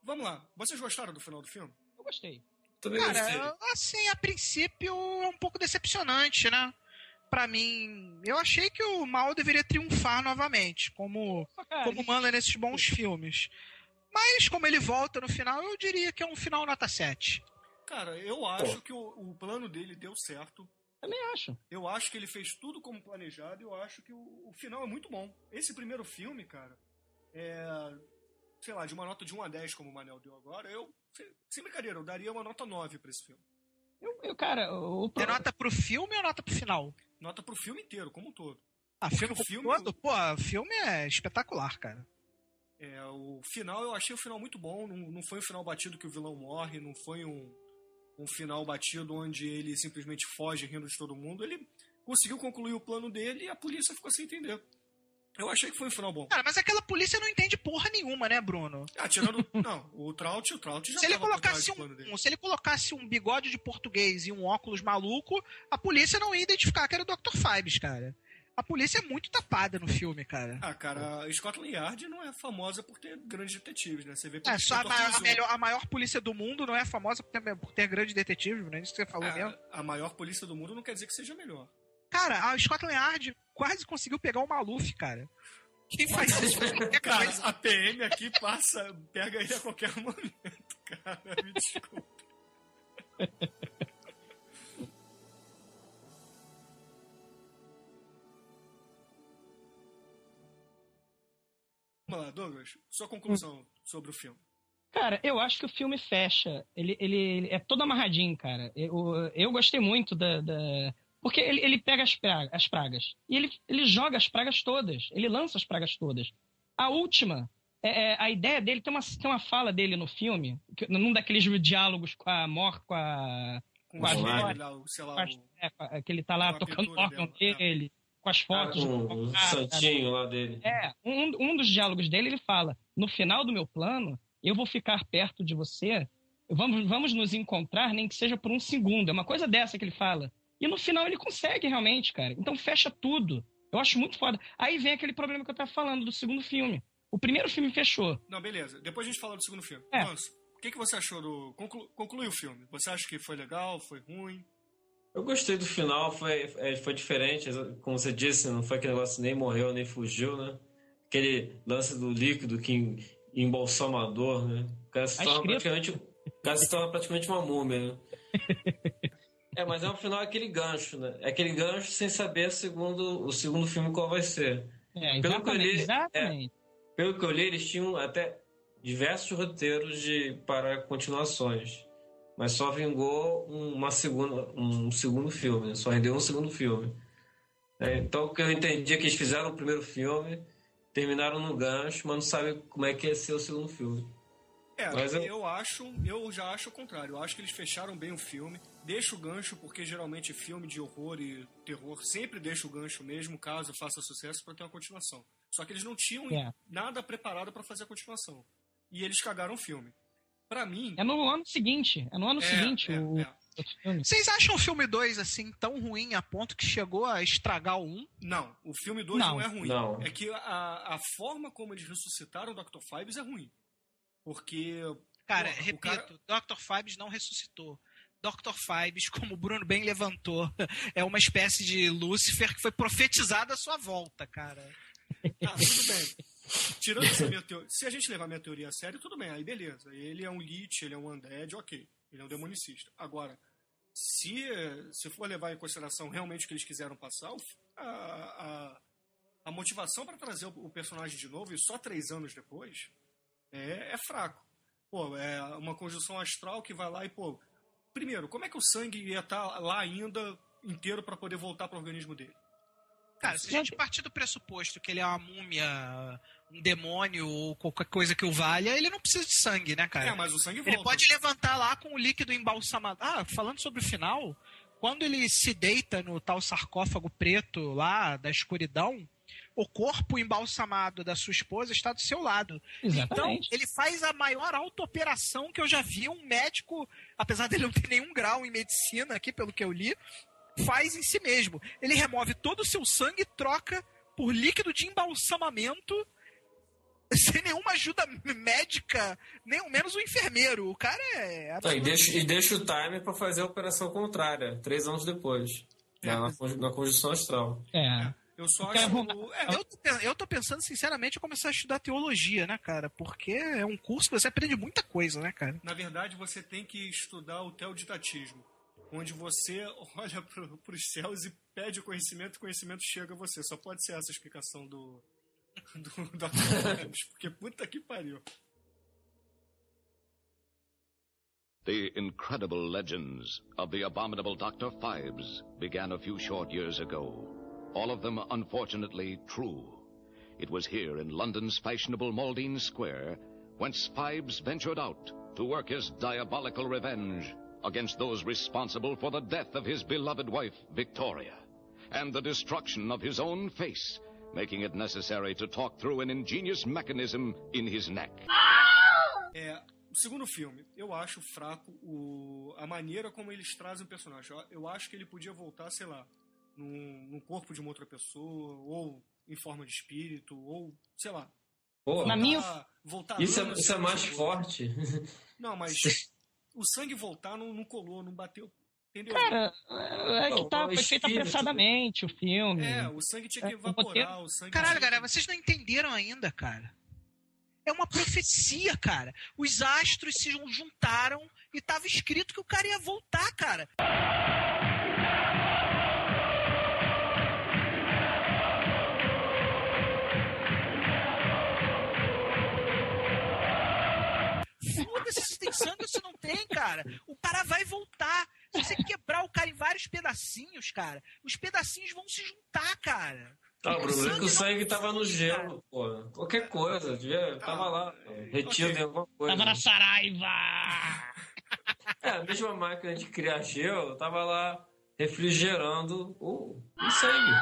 Vamos lá. Vocês gostaram do final do filme? Eu gostei. Também gostei. Cara, assim, a princípio é um pouco decepcionante, né? Pra mim, eu achei que o mal deveria triunfar novamente, como, como manda nesses bons filmes. Mas como ele volta no final, eu diria que é um final nota 7. Cara, eu acho que o, o plano dele deu certo. também acho. Eu acho que ele fez tudo como planejado e eu acho que o, o final é muito bom. Esse primeiro filme, cara, é. Sei lá, de uma nota de 1 a 10, como o Manel deu agora, eu. Sem, brincadeira, eu daria uma nota 9 pra esse filme. Eu, eu, cara, o, o É nota pro filme ou nota pro final? Nota pro filme inteiro, como um todo. Ah, filme, filme- todo? Pô, o filme é espetacular, cara. É, o final, eu achei o final muito bom. Não, não foi um final batido que o vilão morre, não foi um, um final batido onde ele simplesmente foge rindo de todo mundo. Ele conseguiu concluir o plano dele e a polícia ficou sem entender. Eu achei que foi um final bom. Cara, mas aquela polícia não entende porra nenhuma, né, Bruno? Ah, tirando. não, o Trout, o Trout já Se ele, colocasse um, se ele colocasse um bigode de português e um óculos maluco, a polícia não ia identificar que era o Dr. Fibes, cara. A polícia é muito tapada no filme, cara. Ah, cara, a Scotland Yard não é famosa por ter grandes detetives, né? Você vê É, só a maior, a, melhor- a maior polícia do mundo não é famosa por ter, por ter grandes detetives, não é isso que você falou Ah, mesmo? a maior polícia do mundo não quer dizer que seja melhor. Cara, a Scotland Yard quase conseguiu pegar o Maluf, cara. Quem faz isso? É Cara, a PM aqui passa, pega ele a qualquer momento, cara. Me desculpa. Vamos lá, Douglas, sua conclusão sobre o filme. Cara, eu acho que o filme fecha. Ele, ele, ele é todo amarradinho, cara. Eu, eu gostei muito da. da- Porque ele, ele pega as pragas, as pragas e ele, ele joga as pragas todas. Ele lança as pragas todas. A última, é, é, a ideia dele, tem uma, tem uma fala dele no filme, que, num daqueles diálogos com a Mor, com a. Com filme lá, o, sei lá, com o- é, com a- que ele tá lá com a tocando o órgão dela, dele, com as Ah, fotos. com do- o Ah, santinho lá dele. é, um, um dos diálogos dele, ele fala: No final do meu plano, eu vou ficar perto de você, vamos, vamos nos encontrar, nem que seja por um segundo. É uma coisa dessa que ele fala. E no final ele consegue realmente, cara. Então fecha tudo. Eu acho muito foda. Aí vem aquele problema que eu tava falando do segundo filme. O primeiro filme fechou. Não, beleza. Depois a gente fala do segundo filme. É. Manso, o que, que você achou do. Conclu... Conclui o filme. Você acha que foi legal, foi ruim? Eu gostei do final, foi, é, foi diferente, como você disse, não foi aquele negócio nem morreu, nem fugiu, né? Aquele lance do líquido que em- embalsamador, né? O cara se torna praticamente, o cara se torna praticamente uma múmia, né? É, mas é um final aquele gancho, né? É aquele gancho sem saber segundo, o segundo filme qual vai ser. É, Pelo que eu li, exatamente. Pelo que eu li, eles tinham até diversos roteiros de para continuações. Mas só vingou uma segunda, um segundo filme, né? só rendeu um segundo filme. É, então, o que eu entendi é que eles fizeram o primeiro filme, terminaram no gancho, mas não sabem como é que ia ser o segundo filme. É, Mas eu... eu- acho, eu já acho o contrário. Eu acho que eles fecharam bem o filme. Deixa o gancho, porque geralmente filme de horror e terror sempre deixa o gancho mesmo, caso faça sucesso, para ter uma continuação. Só que eles não tinham É. nada preparado para fazer a continuação. E eles cagaram o filme. Pra mim. É no ano seguinte. É no ano é, seguinte é, o é. Vocês acham o filme 2 assim tão ruim a ponto que chegou a estragar o 1? Um? Não, o filme 2 Não. não. é ruim. Não. É que a, a forma como eles ressuscitaram o Dr. Fibes é ruim. Porque. Cara, Porra, repito, cara- Dr. Fibes não ressuscitou. Dr. Fibes, como o Bruno bem levantou, é uma espécie de Lúcifer que foi profetizado à sua volta, cara. Ah, tudo bem. Tirando essa minha teoria. Se a gente levar minha teoria a sério, tudo bem, aí beleza. Ele é um Lich, ele é um Undead, ok. Ele é um demonicista. Agora, se, se for levar em consideração realmente o que eles quiseram passar, a, a, a motivação para trazer o, o personagem de novo, e só três anos depois, é, é fraco. Pô, é uma conjunção astral que vai lá e, pô, primeiro, como é que o sangue ia estar lá ainda inteiro para poder voltar para o organismo dele? Cara, se a gente partir do pressuposto que ele é uma múmia, um demônio ou qualquer coisa que o valha, ele não precisa de sangue, né, cara? É, mas o sangue volta. Ele pode levantar lá com o líquido embalsamado. Ah, falando sobre o final, quando ele se deita no tal sarcófago preto lá da escuridão, o corpo embalsamado da sua esposa está do seu lado. Então, Exatamente. ele faz a maior auto-operação que eu já vi um médico, apesar dele não ter nenhum grau em medicina aqui, pelo que eu li, faz em si mesmo. Ele remove todo o seu sangue e troca por líquido de embalsamamento sem nenhuma ajuda médica, nem ao menos o enfermeiro. O cara é. Ah, e, deixa, e deixa o timer pra fazer a operação contrária, três anos depois. né, na, conju- na conjunção astral. É. Eu só acho. é, Eu tô, eu tô pensando, sinceramente, em começar a estudar teologia, né, cara? Porque é um curso que você aprende muita coisa, né, cara? Na verdade, você tem que estudar o teodidatismo, onde você olha para os céus e pede o conhecimento e o conhecimento chega a você. Só pode ser essa a explicação do. do, do porque puta que pariu. The incredible legends of the abominable Dr. Fibes began a few short years ago. All of them, unfortunately, true. It was here in London's fashionable Maldine Square whence Fibes ventured out to work his diabolical revenge against those responsible for the death of his beloved wife, Victoria, and the destruction of his own face, making it necessary to talk through an ingenious mechanism in his neck. É, o segundo filme, eu acho fraco o, a maneira como eles trazem o personagem. Eu, eu acho que ele podia voltar, sei lá, num, num corpo de uma outra pessoa, ou em forma de espírito, ou sei lá. Pô, Na minha- voltar- voltar isso, é, isso é mais forte. Não, mas o sangue voltar não, não colou, não bateu. Entendeu? Cara, é que Não, tá, o foi feito espírito. apressadamente o filme. É, o sangue tinha que É, evaporar, o sangue. Caralho, tinha que- galera, vocês não entenderam ainda, cara. É uma profecia, cara. Os astros se juntaram e tava escrito que o cara ia voltar, cara. Foda-se se tem sangue ou se não tem, cara. O cara vai voltar. Se você quebrar o cara em vários pedacinhos, cara, os pedacinhos vão se juntar, cara. Ah, o problema é que o sangue tava no gelo, pô. Qualquer coisa, devia, tava lá, retido em alguma coisa. Tava na Saraiva! É, a mesma máquina de criar gelo tava lá refrigerando o, o sangue.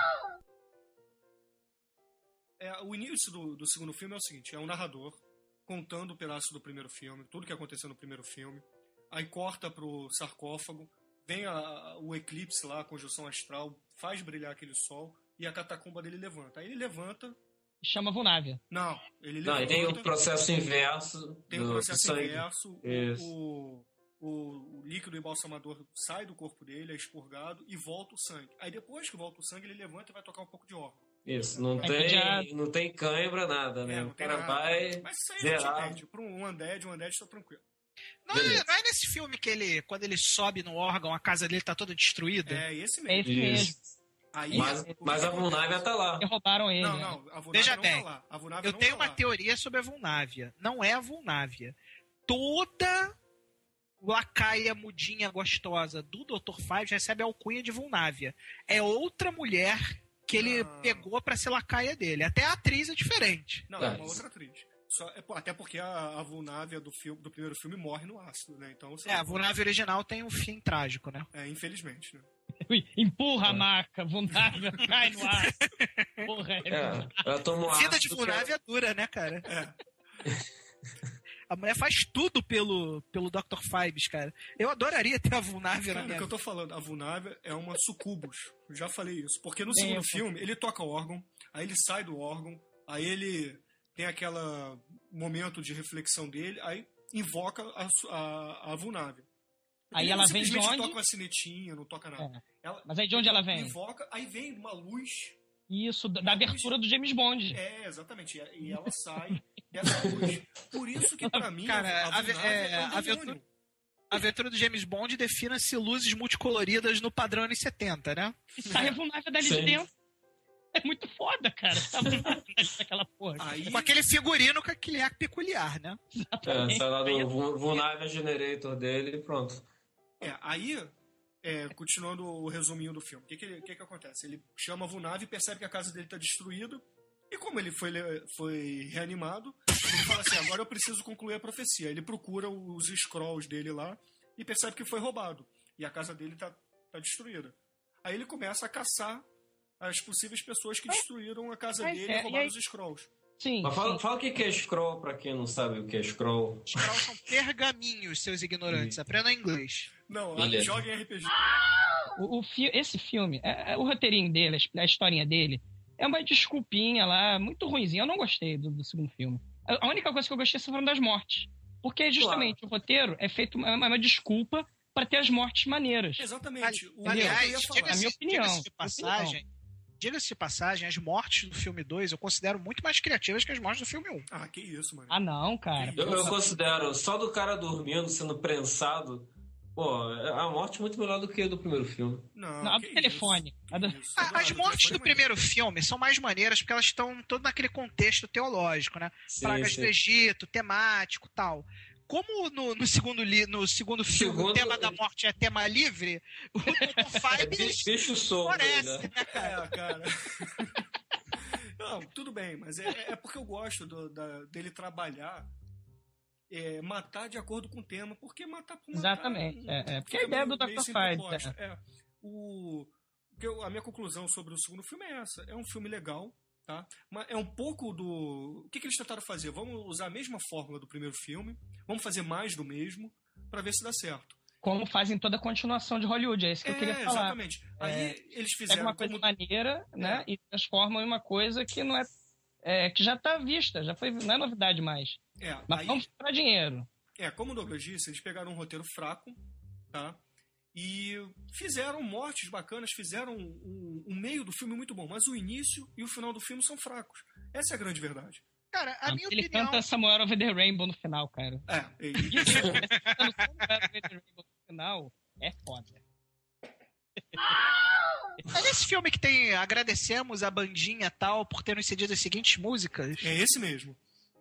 É, o início do, do segundo filme é o seguinte: é um narrador contando o pedaço do primeiro filme, tudo que aconteceu no primeiro filme. Aí corta pro sarcófago, vem a- o eclipse lá, a conjunção astral, faz brilhar aquele sol e a catacumba dele levanta. Aí ele levanta. Chama Vunávia. Não, ele Não, e levanta. tem o processo inverso tem o processo sangue. inverso. O, o, o líquido embalsamador sai do corpo dele, é expurgado e volta o sangue. Aí depois que volta o sangue, ele levanta e vai tocar um pouco de órgão. Isso, não É tem, já- não tem cãibra, nada, né? É, não o tem cara nada. vai. Mas isso aí zerar. entende. Para um undead, um undead tá tranquilo. Não é, Beleza. não é nesse filme que ele, quando ele sobe no órgão, a casa dele tá toda destruída? É esse É mesmo. esse mesmo. Isso. Aí, Mas, que mas a? Vulnávia tá lá. Derrubaram ele. Não, né? não, a Vulnávia Veja não bem, tá lá. A Vulnávia Eu não tenho tá uma lá. teoria sobre a Vulnávia. Não é a Vulnávia. Toda lacaia mudinha gostosa do Dr. Five recebe a alcunha de Vulnávia. É outra mulher que ele Ah. pegou pra ser lacaia dele. Até a atriz é diferente. Não, é uma isso. outra atriz. Só, é, até porque a, a Vulnávia do, filme, do primeiro filme morre no ácido, né? Então, você É, a Vulnávia original tem um fim trágico, né? é, infelizmente, né? Empurra a maca, Vunávia cai no ar. Porra, é. É, ela tomou Vida de ácido, Vulnávia é dura, né, cara? É. A mulher faz tudo pelo, pelo Dr. Fibes, cara. Eu adoraria ter a Vulnávia na Cara, o minha que eu tô falando, a Vulnávia é uma sucubus. Eu já falei isso. Porque no Bem, segundo eu- filme, ele toca o órgão, aí ele sai do órgão, aí ele tem aquela momento de reflexão dele, aí invoca a, a, a Vulnávia. Aí Ele ela não vem de onde? toca uma sinetinha, não toca nada. Ela Mas aí de onde ela vem? invoca, aí vem uma luz Isso, da abertura do James Bond. É, exatamente. E- E ela sai dessa luz. Por isso que, pra mim, Cara, a, a é, é, um a demônio. aventura- A aventura do James Bond defina-se luzes multicoloridas no padrão anos 70, né? Sai a Vunávia dali de dentro. É muito foda, cara. Tá aquela porra. Aí, Com aquele figurino com aquele ar peculiar, né? É, sai lá do Vu- Vulnerable Generator dele e pronto. é, aí é, continuando o resuminho do filme, o que que, que que acontece? Ele chama a Vunave e percebe que a casa dele tá destruída. E como ele foi, foi reanimado, ele fala assim: agora eu preciso concluir a profecia. Ele procura os scrolls dele lá e percebe que foi roubado. E a casa dele tá, tá destruída. Aí ele começa a caçar as possíveis pessoas que destruíram a casa dele é, e e roubaram aí- os scrolls. Sim. Mas fala, sim. fala o que é scroll pra quem não sabe o que é scroll. Scroll são pergaminhos, seus ignorantes. Aprendam inglês. Não, Beleza. joga em RPG. O, o fi- esse filme, é- é- o roteirinho dele, a his- a historinha dele, é uma desculpinha lá, muito ruimzinha. Eu não gostei do, do segundo filme. A a única coisa que eu gostei foram das mortes. Porque justamente o roteiro é feito uma, uma desculpa para ter as mortes maneiras. Exatamente. O Aliás, que eu ia falar. diga- minha opinião. de passagem, diga-se de passagem, as mortes do filme 2 eu considero muito mais criativas que as mortes do filme 1. Ah, que isso, mano. Ah, não, cara. Eu, eu considero só do cara dormindo, sendo prensado, pô, é a morte muito melhor do que a do primeiro filme. Não, Não, a do telefone. isso, A do-. A- As do mortes do é maneiro. primeiro filme são mais maneiras porque elas estão todo naquele contexto teológico, né? Sim, Pragas sim. do Egito, temático tal. Como no, no segundo, li, no segundo filme o Segundo- tema da morte é tema livre, o Dr. É Five bicho, floresce, né? né, cara? É, cara. Não, tudo bem, mas é, é porque eu gosto do- da- dele trabalhar, é, matar de acordo com o tema, porque matar por matar... Exatamente, é, é, porque a ideia do Dr. Five, proposta. É. O, o eu- a minha conclusão sobre o segundo filme é essa. É um filme legal, tá? Mas é um pouco do... O que, que eles tentaram fazer? Vamos usar a mesma fórmula do primeiro filme, vamos fazer mais do mesmo, para ver se dá certo. Como fazem toda a continuação de Hollywood, é isso que eu queria falar. exatamente. Aí É, eles fizeram uma coisa como... maneira, né, e transformam em uma coisa que não é, é que já tá vista, já foi, não é novidade mais. É, Mas aí- vamos para dinheiro. É, como o Douglas disse, eles pegaram um roteiro fraco, tá? E fizeram mortes bacanas, fizeram um, um meio do filme muito bom, mas o início e o final do filme são fracos. Essa é a grande verdade. Cara, a minha Ele opinião. canta Samuel Over the Rainbow no final, cara. É, e- Isso, cantando Samuel Over the Rainbow no final é foda. É nesse filme que tem agradecemos a bandinha tal por ter nos cedido as seguintes músicas. é esse mesmo.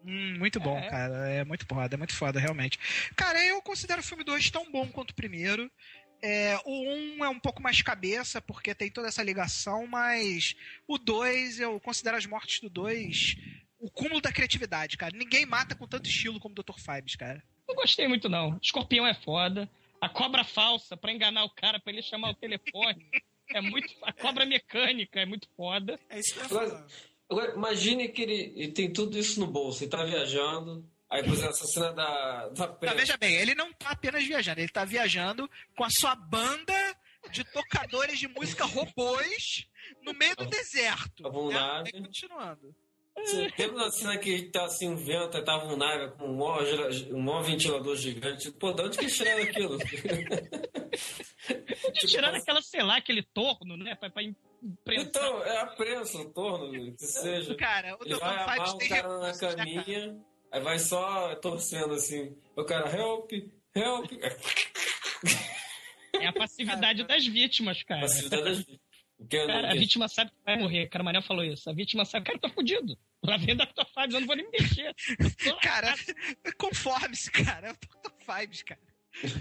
Hum, muito bom, É. cara. É muito foda, é muito foda, realmente. Cara, eu considero o filme 2 tão bom quanto o primeiro. É, o 1 um é um pouco mais cabeça, porque tem toda essa ligação, mas o 2, eu considero as mortes do 2 o cúmulo da criatividade, cara. Ninguém mata com tanto estilo como o Dr. Fibes, cara. Não gostei muito, não. Escorpião é foda. A cobra falsa pra enganar o cara, pra ele chamar o telefone. É muito. A cobra mecânica é muito foda. É isso que eu Agora-. Agora, imagine que ele, ele tem tudo isso no bolso, ele tá viajando, aí por exemplo, essa cena da, da Tá, prensa. veja bem, ele não tá apenas viajando, ele tá viajando com a sua banda de tocadores de música robôs no meio do deserto. A Von né? Aí, continuando. Você lembra da cena que tá assim, um vento, aí tava um nave com um maior, um maior ventilador gigante? Pô, de onde que tiraram aquilo? Podia tirar aquela, sei lá, aquele torno, né? Pra, pra imprensar. Então, é a prensa, o torno, que seja. Cara, o Ele Dr. vai amar o tem cara na né, cara? caminha, aí vai só torcendo assim. O cara, help, help. É a passividade das vítimas, cara. Facilidade das eu não Cara, a vítima sabe que vai morrer. Cara, o Manel falou isso. A vítima sabe, cara, eu tô fudido. Lá vem da tua fase, eu não vou nem me mexer. Eu tô. Cara, conforme-se, cara. É o Dr. Fibes, cara.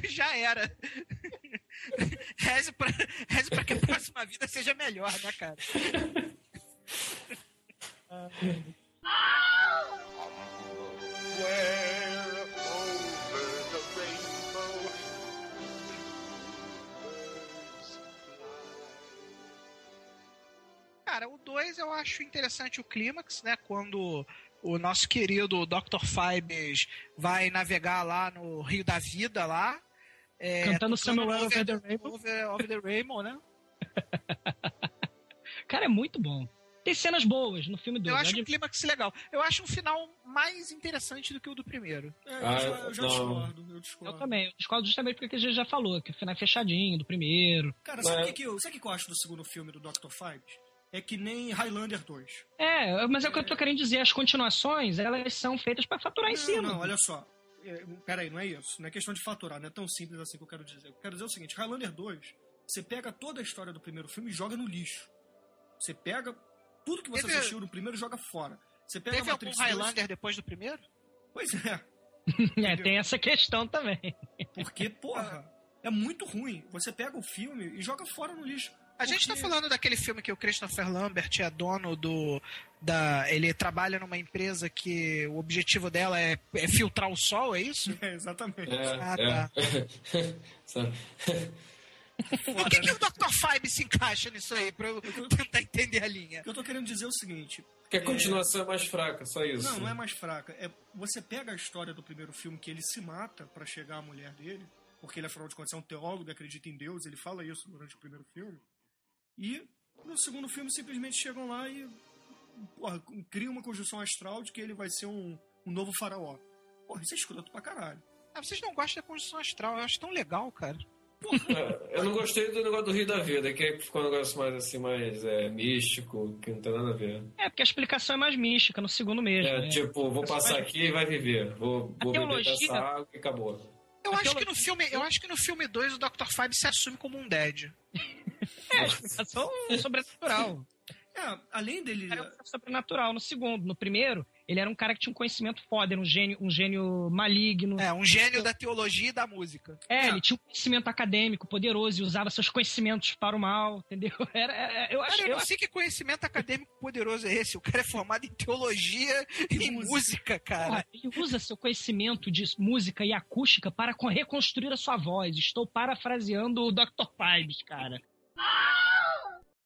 Já era. Reze pra, reze pra que a próxima vida seja melhor, né, cara? Where Cara, o 2 eu acho interessante o clímax, né? Quando o nosso querido Dr. Fibes vai navegar lá no Rio da Vida lá. É, Cantando Samuel Over the Rainbow. over, over the Rainbow, né? Cara, é muito bom. Tem cenas boas no filme 2. Eu acho um clímax legal. Eu acho um final mais interessante do que o do primeiro. É, eu, Ah, já, eu já discordo, eu Eu discordo. também. Eu discordo justamente porque a gente já falou, que o final é fechadinho do primeiro. Cara, sabe o que, que eu, sabe o que eu acho do segundo filme do Dr. Fibes? É que nem Highlander 2. É, mas é o que eu tô querendo dizer. As continuações, elas são feitas pra faturar em não, cima. não, olha só. É, peraí, não é isso. Não é questão de faturar, não é tão simples assim que eu quero dizer. Eu quero dizer o seguinte: Highlander 2, você pega toda a história do primeiro filme e joga no lixo. Você pega tudo que você Teve- assistiu no primeiro joga fora. Você pega Teve a algum Matrix 2, Highlander depois do primeiro? Pois é. É, tem essa questão também. Porque, porra, é muito ruim. Você pega o filme e joga fora no lixo. A gente tá falando daquele filme que o Christopher Lambert é dono do. Da, ele trabalha numa empresa que o objetivo dela é, é filtrar o sol, é isso? É, exatamente. É, Ah, é. Por que, que o Dr. Five se encaixa nisso aí? Pra eu tentar entender a linha. O que eu tô querendo dizer é o seguinte: Porque a continuação é mais fraca, só isso. Não, não é mais fraca. É, você pega a história do primeiro filme que ele se mata pra chegar à mulher dele, porque ele, afinal de contas, é um teólogo e acredita em Deus, ele fala isso durante o primeiro filme. E no segundo filme simplesmente chegam lá e porra, criam uma conjunção astral de que ele vai ser um, um novo faraó. Porra, isso é escroto pra caralho. Ah, vocês não gostam da construção astral, eu acho tão legal, cara. É, eu não gostei do negócio do Rio da Vida, que ficou um negócio mais assim, mais é, místico, que não tem nada a ver. É, porque a explicação é mais mística no segundo mesmo. É, né? tipo, vou passar aqui e vai viver. Vou, vou beber teologia- dessa água e acabou. Eu acho, que no filme, eu acho que no filme 2 o Dr. Five se assume como um dead. É, a explicação é sobrenatural. É, além dele. Era um sobrenatural no segundo. No primeiro, ele era um cara que tinha um conhecimento foda, era um gênio, um gênio maligno. É, um gênio da teologia e da música. É, É. ele tinha um conhecimento acadêmico poderoso e usava seus conhecimentos para o mal, entendeu? Era, era- eu acho, Cara, eu não sei que conhecimento acadêmico poderoso é esse. O cara é formado em teologia e, E música, música. cara. Porra, ele usa seu conhecimento de música e acústica para co- reconstruir a sua voz. Estou parafraseando o Dr. Pibes, cara.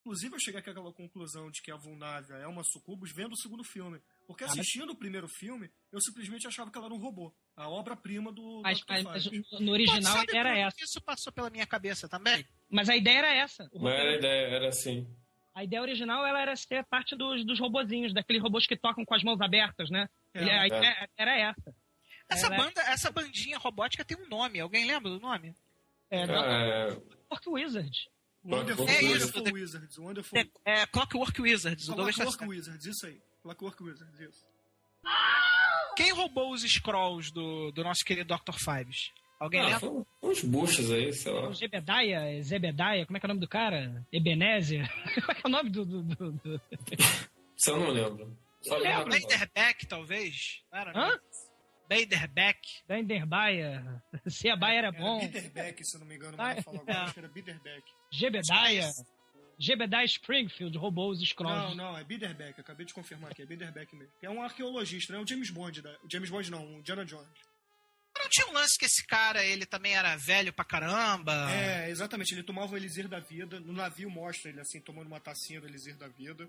Inclusive, eu cheguei àquela conclusão de que a Vulnávia é uma sucubus vendo o segundo filme. Porque Ah, mas- assistindo o primeiro filme, eu simplesmente achava que ela era um robô. A obra-prima do Mas, Dr. mas- no original a ideia era essa. Isso passou pela minha cabeça também. Mas a ideia era essa. O Mas era a ideia, era assim. A ideia original ela era ser parte dos, dos robozinhos, daqueles robôs que tocam com as mãos abertas, né? É, a ideia era essa. Essa Ela- banda, essa bandinha robótica tem um nome. Alguém lembra do nome? É, Dr. É, Pork Wizard. Wonderful, É isso, Wonderful Wizards. Wonderful. É, é Clockwork Wizards. Tá Clockwork. Wizards, isso aí. Clockwork Wizards, isso. Quem roubou os scrolls do, do nosso querido Dr. Fives? Alguém ah, lembra? uns buchos aí, sei lá. O Zebediah, Zebediah, como é que é o nome do cara? Ebenezer? Como é que é o nome do. do, do- do- Isso eu não lembro. Só lembro. Baderbeck, talvez? Hã? Não? Baderbeck. Benderbaia. Se a Baia era Era bom. Bitterbeck, se eu não me engano, mas falar agora, é. acho que era Bitterbeck. Jebediah. Jebediah Springfield roubou os Não, scrolls. não, é Biderbeck, acabei de confirmar aqui, é Biderbeck mesmo. É um arqueologista, não é o James Bond, da... o James Bond não, o Indiana Jones. Não tinha um lance que esse cara, ele também era velho pra caramba? É, exatamente, ele tomava o elixir da vida, no navio mostra ele assim, tomando uma tacinha do elixir da vida,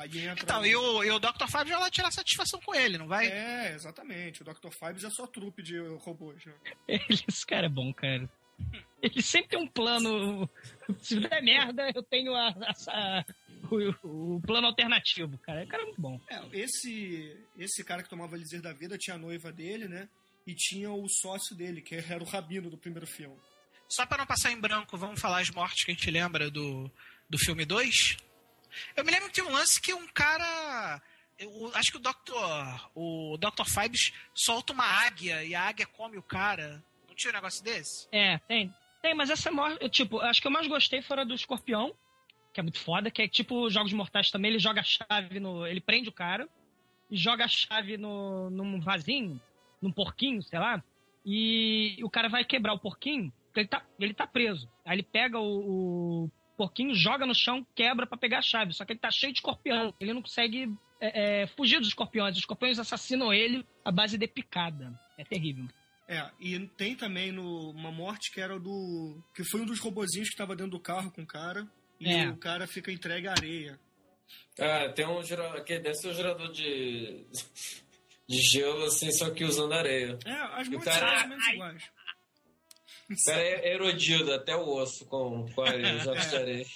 aí entra... Então, e o, e o Dr. Fives vai lá tirar satisfação com ele, não vai? É, exatamente, o Dr. Fibes é só trupe de robôs, né? Ele- esse cara é bom, cara. Ele sempre tem um plano. Se der merda, eu tenho a, a- o, o plano alternativo, cara. O cara é muito bom. É, esse, esse cara que tomava o elixir da vida tinha a noiva dele, né? E tinha o sócio dele, que era o Rabino do primeiro filme. Só pra não passar em branco, vamos falar as mortes que a gente lembra do, do filme 2? Eu me lembro que tem um lance que um cara. eu acho que o Dr. O Dr. Fives solta uma águia e a águia come o cara. Não tinha um negócio desse? É, tem. Tem, mas essa morte. Tipo, acho que eu mais gostei fora do escorpião, que é muito foda, que é tipo Jogos Mortais também. Ele joga a chave no. Ele prende o cara e joga a chave no, num vasinho, num porquinho, sei lá. E o cara vai quebrar o porquinho, porque ele tá, ele tá preso. Aí ele pega o, o porquinho, joga no chão, quebra pra pegar a chave. Só que ele tá cheio de escorpião. Ele não consegue é, é, fugir dos escorpiões. Os escorpiões assassinam ele à base de picada. É terrível. É, e tem também no, uma morte que era do. que foi um dos robozinhos que tava dentro do carro com o cara. E É. o cara fica entregue à areia. Ah, tem um gerador. Que deve ser um gerador de. de gelo, assim, só que usando areia. É, as mortes cara- são mais ou menos iguais. O cara é erodido até o osso com, com de areia.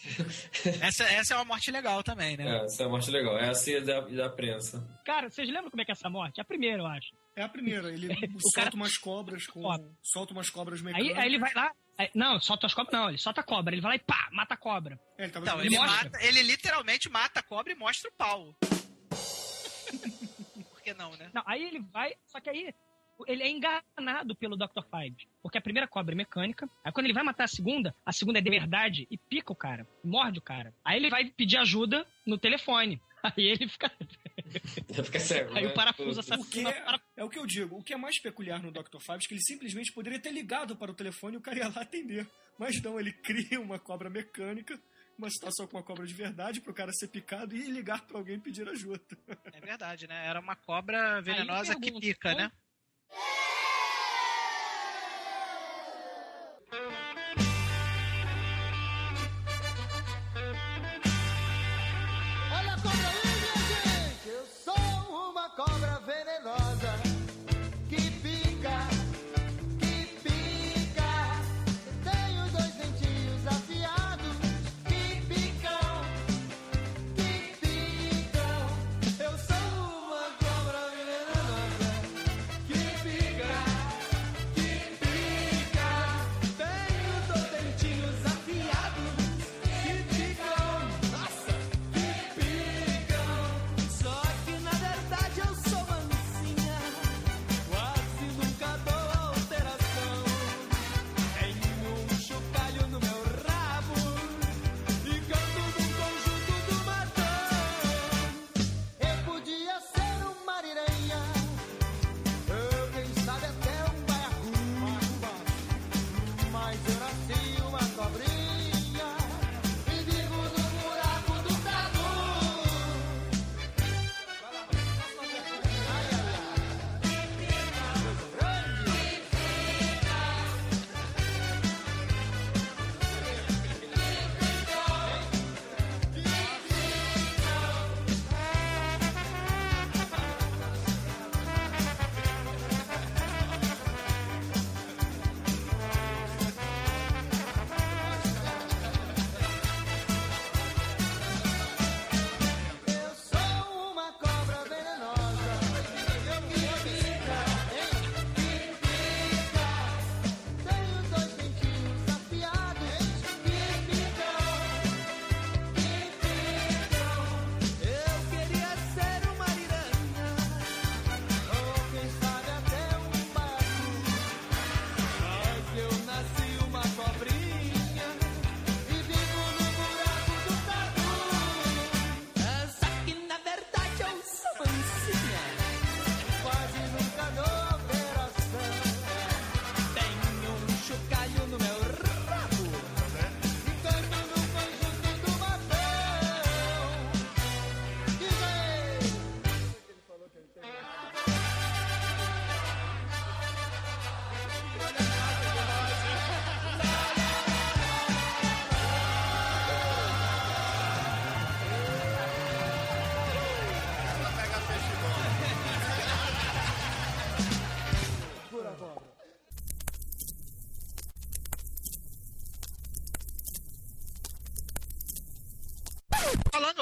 Essa, essa é uma morte legal também, né? É, essa é a morte legal. É assim da, da prensa. Cara, vocês lembram como é que é essa morte? É a primeira, eu acho. É a primeira, ele O solta cara- umas cobras com. Cobra. solta umas cobras Aí, mecânicas. aí ele vai lá. aí- não, solta as cobras, não, ele solta a cobra. Ele vai lá e pá, mata a cobra. É, ele tava Então, ele, mata, ele literalmente mata a cobra e mostra o pau. Por que não, né? Não, aí ele vai. Só que aí ele é enganado pelo Dr. Five. Porque a primeira cobra é mecânica. Aí quando ele vai matar a segunda, a segunda é de verdade e pica o cara, morde o cara. Aí ele vai pedir ajuda no telefone. Aí ele fica. Fica cego. Aí né? o parafuso O que assassino. é, é o que eu digo. O que é mais peculiar no Dr. Fibes é que ele simplesmente poderia ter ligado para o telefone e o cara ia lá atender. Mas não, ele cria uma cobra mecânica, uma situação com uma cobra de verdade, para o cara ser picado e ligar para alguém pedir ajuda. É verdade, né? Era uma cobra venenosa que pergunto, pica, como- né? Olha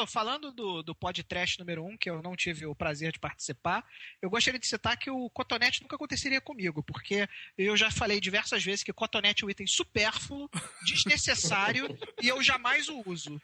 Falando, do, do podcast número 1, um, que eu não tive o prazer de participar, eu gostaria de citar que o cotonete nunca aconteceria comigo, porque eu já falei diversas vezes que cotonete é um item supérfluo, desnecessário, e eu jamais o uso.